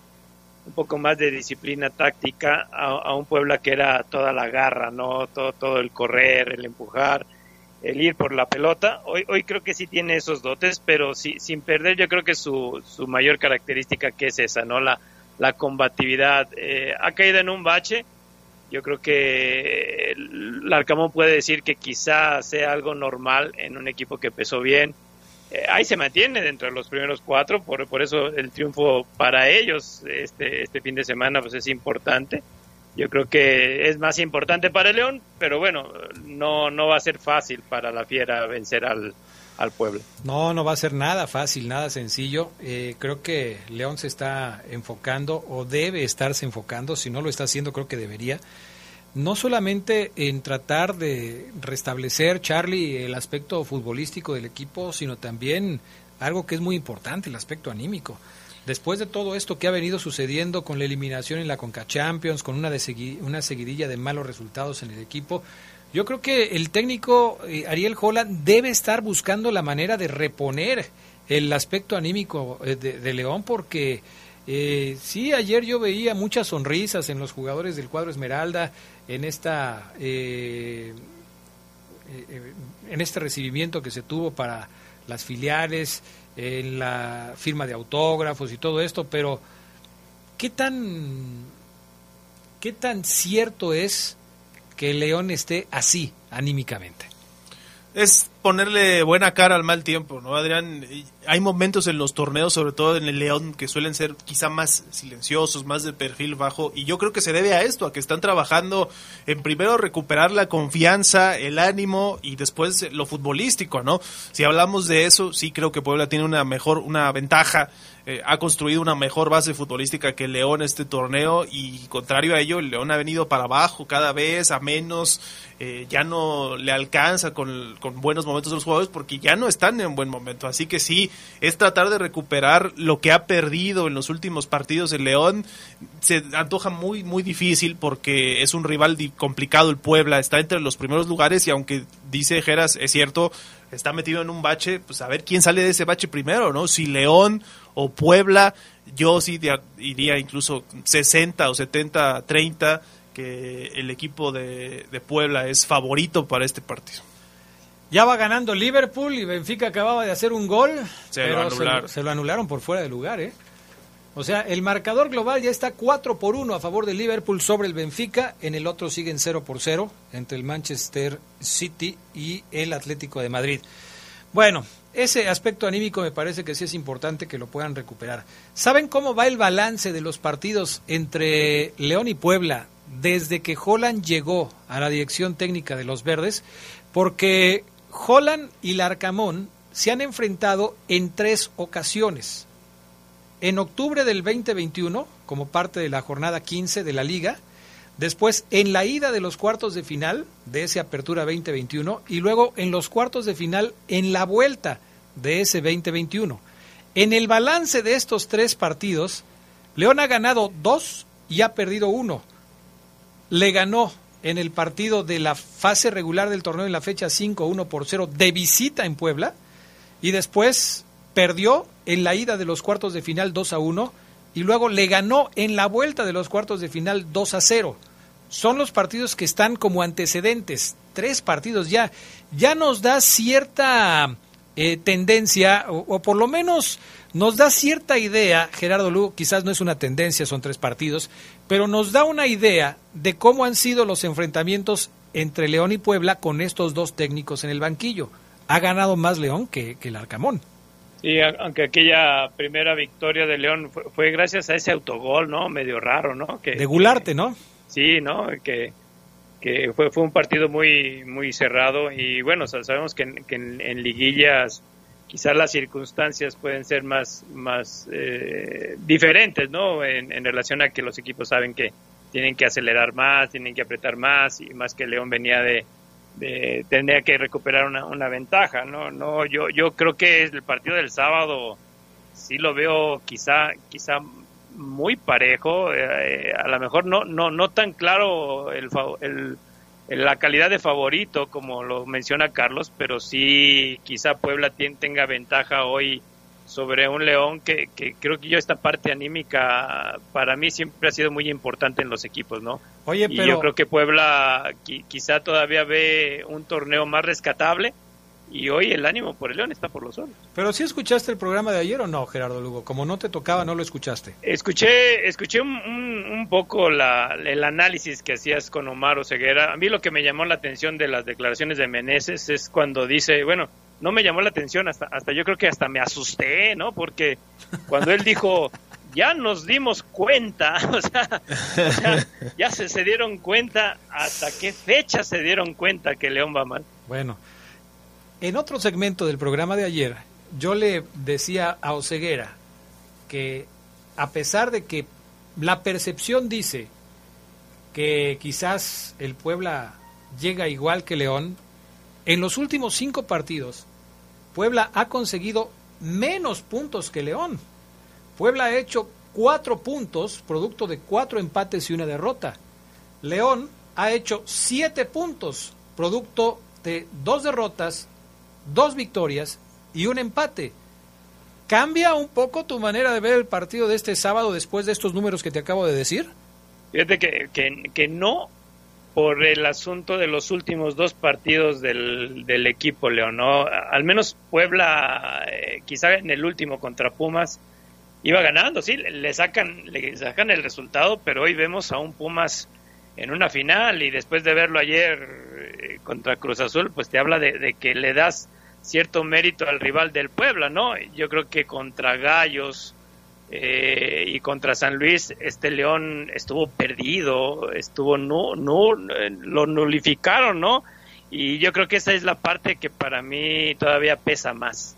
Speaker 15: un poco más de disciplina táctica a, un Puebla que era toda la garra, ¿no? Todo, todo el correr, el empujar, el ir por la pelota. Hoy, hoy creo que sí tiene esos dotes, pero sí, sin perder yo creo que su, su mayor característica que es esa, ¿no? La, la combatividad. Eh, ha caído en un bache, yo creo que el Arcamón puede decir que quizá sea algo normal en un equipo que empezó bien. Eh, ahí se mantiene dentro de los primeros cuatro, por, por eso el triunfo para ellos este, este fin de semana pues es importante. Yo creo que es más importante para el León, pero bueno, no, no va a ser fácil para la Fiera vencer al, al pueblo.
Speaker 1: No, no va a ser nada fácil, nada sencillo. Eh, creo que León se está enfocando o debe estarse enfocando, si no lo está haciendo creo que debería, no solamente en tratar de restablecer, Charlie, el aspecto futbolístico del equipo, sino también algo que es muy importante, el aspecto anímico. Después de todo esto que ha venido sucediendo con la eliminación en la Conca Champions, con una, una seguidilla de malos resultados en el equipo, yo creo que el técnico eh, Ariel Holland debe estar buscando la manera de reponer el aspecto anímico eh, de, León porque eh, sí, ayer yo veía muchas sonrisas en los jugadores del cuadro Esmeralda en esta en este recibimiento que se tuvo para las filiales, en la firma de autógrafos y todo esto, pero ¿qué tan qué tan cierto es que León esté así anímicamente?
Speaker 9: Es ponerle buena cara al mal tiempo, ¿no, Adrián? Hay momentos en los torneos, sobre todo en el León, que suelen ser quizá más silenciosos, más de perfil bajo, y yo creo que se debe a esto, a que están trabajando en primero recuperar la confianza, el ánimo y después lo futbolístico, ¿no? Si hablamos de eso, sí creo que Puebla tiene una mejor, una ventaja eh, ha construido una mejor base futbolística que León este torneo y contrario a ello, León ha venido para abajo cada vez, a menos, eh, ya no le alcanza con, con, buenos momentos a los jugadores porque ya no están en buen momento. Así que sí, es tratar de recuperar lo que ha perdido en los últimos partidos el León. Se antoja muy, muy difícil porque es un rival complicado el Puebla, está entre los primeros lugares y aunque dice Geras, es cierto, está metido en un bache, pues a ver quién sale de ese bache primero, ¿no? Si León o Puebla, yo sí iría incluso 60 o 70, 30, que el equipo de, Puebla es favorito para este partido.
Speaker 1: Ya va ganando Liverpool y Benfica acababa de hacer un gol, se, pero lo se, lo anularon por fuera de lugar, ¿eh? O sea, el marcador global ya está 4 por 1 a favor de Liverpool sobre el Benfica. En el otro siguen 0 por 0 entre el Manchester City y el Atlético de Madrid. Bueno, ese aspecto anímico me parece que sí es importante que lo puedan recuperar. ¿Saben cómo va el balance de los partidos entre León y Puebla desde que Holland llegó a la dirección técnica de los Verdes? Porque Holland y Larcamón se han enfrentado en tres ocasiones. En octubre del 2021, como parte de la jornada 15 de la liga, después en la ida de los cuartos de final de ese Apertura 2021 y luego en los cuartos de final en la vuelta de ese 2021. En el balance de estos tres partidos, León ha ganado dos y ha perdido uno. Le ganó en el partido de la fase regular del torneo en la fecha 5-1 por 0 de visita en Puebla y después perdió en la ida de los cuartos de final 2 a 1 y luego le ganó en la vuelta de los cuartos de final 2 a 0. Son los partidos que están como antecedentes, tres partidos ya. Ya nos da cierta eh, tendencia, o, por lo menos nos da cierta idea, Gerardo Lugo, quizás no es una tendencia, son tres partidos, pero nos da una idea de cómo han sido los enfrentamientos entre León y Puebla con estos dos técnicos en el banquillo. Ha ganado más León que, que el Arcamón.
Speaker 15: Sí, aunque aquella primera victoria de León fue, fue, gracias a ese autogol, ¿no? Medio raro, ¿no?
Speaker 1: Que, de Gularte, ¿no?
Speaker 15: Sí, ¿no? Que, que fue, fue un partido muy, muy cerrado y bueno, sabemos que, en, que en, en liguillas quizás las circunstancias pueden ser más, más eh, diferentes, ¿no? En, en, relación a que los equipos saben que tienen que acelerar más, tienen que apretar más, y más que León venía de, de tendría que recuperar una, una, ventaja, ¿no? No, yo, yo creo que el partido del sábado sí lo veo quizá, quizá muy parejo, eh, a lo mejor no, no, no tan claro el, el la calidad de favorito, como lo menciona Carlos, pero sí quizá Puebla tenga ventaja hoy sobre un León que, que, creo que yo esta parte anímica para mí siempre ha sido muy importante en los equipos, ¿no?
Speaker 1: Oye, pero...
Speaker 15: Y yo creo que Puebla quizá todavía ve un torneo más rescatable y hoy el ánimo por el León está por los suelos.
Speaker 1: Pero sí escuchaste el programa de ayer o no, Gerardo Lugo, como no te tocaba, no lo escuchaste.
Speaker 15: Escuché, escuché un, un, un poco la, el análisis que hacías con Omar Oseguera. A mí lo que me llamó la atención de las declaraciones de Meneses es cuando dice, bueno, no me llamó la atención hasta, hasta yo creo que hasta me asusté, ¿no? Porque cuando él dijo ya nos dimos cuenta, o sea, ya se, se dieron cuenta hasta qué fecha se dieron cuenta que León va mal.
Speaker 1: Bueno, en otro segmento del programa de ayer, yo le decía a Oceguera que a pesar de que la percepción dice que quizás el Puebla llega igual que León, en los últimos cinco partidos, Puebla ha conseguido menos puntos que León. Puebla ha hecho cuatro puntos, producto de cuatro empates y una derrota. León ha hecho siete puntos, producto de dos derrotas dos victorias y un empate. ¿Cambia un poco tu manera de ver el partido de este sábado después de estos números que te acabo de decir?
Speaker 15: Fíjate que, que, que no por el asunto de los últimos dos partidos del, del equipo, León. ¿no? Al menos Puebla, eh, quizá en el último contra Pumas, iba ganando, sí, le sacan, le sacan el resultado, pero hoy vemos a un Pumas en una final y después de verlo ayer eh, contra Cruz Azul, pues te habla de, de que le das cierto mérito al rival del Puebla, ¿no? Yo creo que contra Gallos eh, y contra San Luis, este León estuvo perdido, estuvo no, no, lo nulificaron, ¿no? Y yo creo que esa es la parte que para mí todavía pesa más.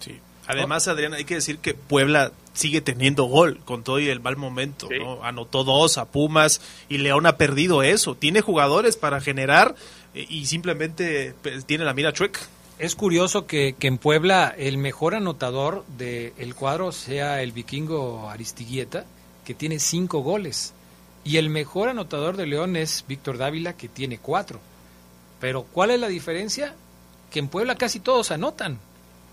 Speaker 9: Sí. Además, Adrián, hay que decir que Puebla sigue teniendo gol con todo y el mal momento, sí. ¿no? Anotó dos a Pumas y León ha perdido eso. Tiene jugadores para generar eh, y simplemente pues, tiene la mira chueca.
Speaker 1: Es curioso que, que, en Puebla el mejor anotador del el cuadro sea el vikingo Aristiguieta, que tiene cinco goles. Y el mejor anotador de León es Víctor Dávila, que tiene cuatro. Pero ¿cuál es la diferencia? Que en Puebla casi todos anotan.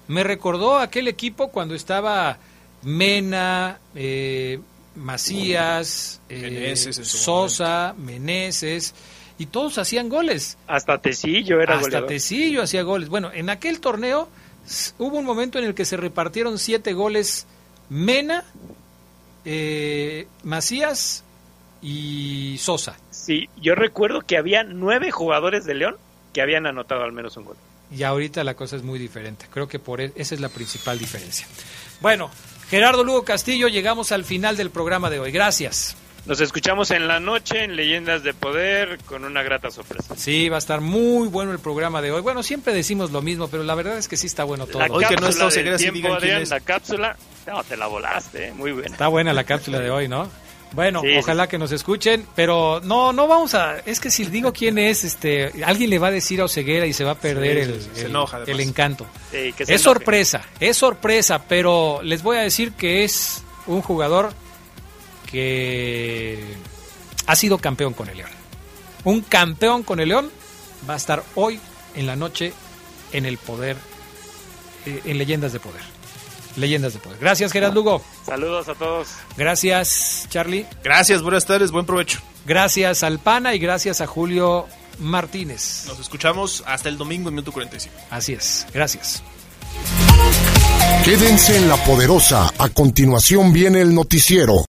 Speaker 1: Me recordó aquel equipo cuando estaba Mena, eh, Macías, eh,
Speaker 9: Meneses
Speaker 1: Sosa, Meneses y todos hacían goles.
Speaker 15: Hasta Tecillo era
Speaker 1: Hasta
Speaker 15: goleador.
Speaker 1: Tecillo hacía goles. Bueno, en aquel torneo hubo un momento en el que se repartieron siete goles Mena, eh, Macías y Sosa.
Speaker 15: Sí, yo recuerdo que había nueve jugadores de León que habían anotado al menos un gol.
Speaker 1: Y ahorita la cosa es muy diferente. Creo que por e, esa es la principal diferencia. Bueno, Gerardo Lugo Castillo, llegamos al final del programa de hoy. Gracias.
Speaker 15: Nos escuchamos en la noche en Leyendas de Poder con una grata sorpresa.
Speaker 1: Sí, va a estar muy bueno el programa de hoy. Bueno, siempre decimos lo mismo, pero la verdad es que sí está bueno todo.
Speaker 15: La
Speaker 1: hoy
Speaker 15: que no está Oseguera, sí digan quién es. La cápsula, no, te la volaste, ¿eh? muy buena.
Speaker 1: Está buena la cápsula de hoy, ¿no? Bueno,
Speaker 15: Sí,
Speaker 1: ojalá que nos escuchen, pero no, no vamos a, es que si digo quién es, este, alguien le va a decir a Oseguera y se va a perder
Speaker 9: Sí,
Speaker 1: el,
Speaker 9: enoja,
Speaker 1: el encanto.
Speaker 15: Sí, que se
Speaker 1: Es
Speaker 15: enoje.
Speaker 1: sorpresa, es sorpresa, pero les voy a decir que es un jugador que ha sido campeón con el León. Un campeón con el León va a estar hoy en la noche en el poder, eh, en Leyendas de Poder. Leyendas de Poder. Gracias, Gerard Lugo.
Speaker 15: Saludos a todos.
Speaker 1: Gracias, Charlie.
Speaker 9: Gracias, buenas tardes, buen provecho.
Speaker 1: Gracias al Pana y gracias a Julio Martínez.
Speaker 9: Nos escuchamos hasta el domingo en minuto 45.
Speaker 1: Así es. Gracias.
Speaker 17: Quédense en la poderosa. A continuación viene el noticiero.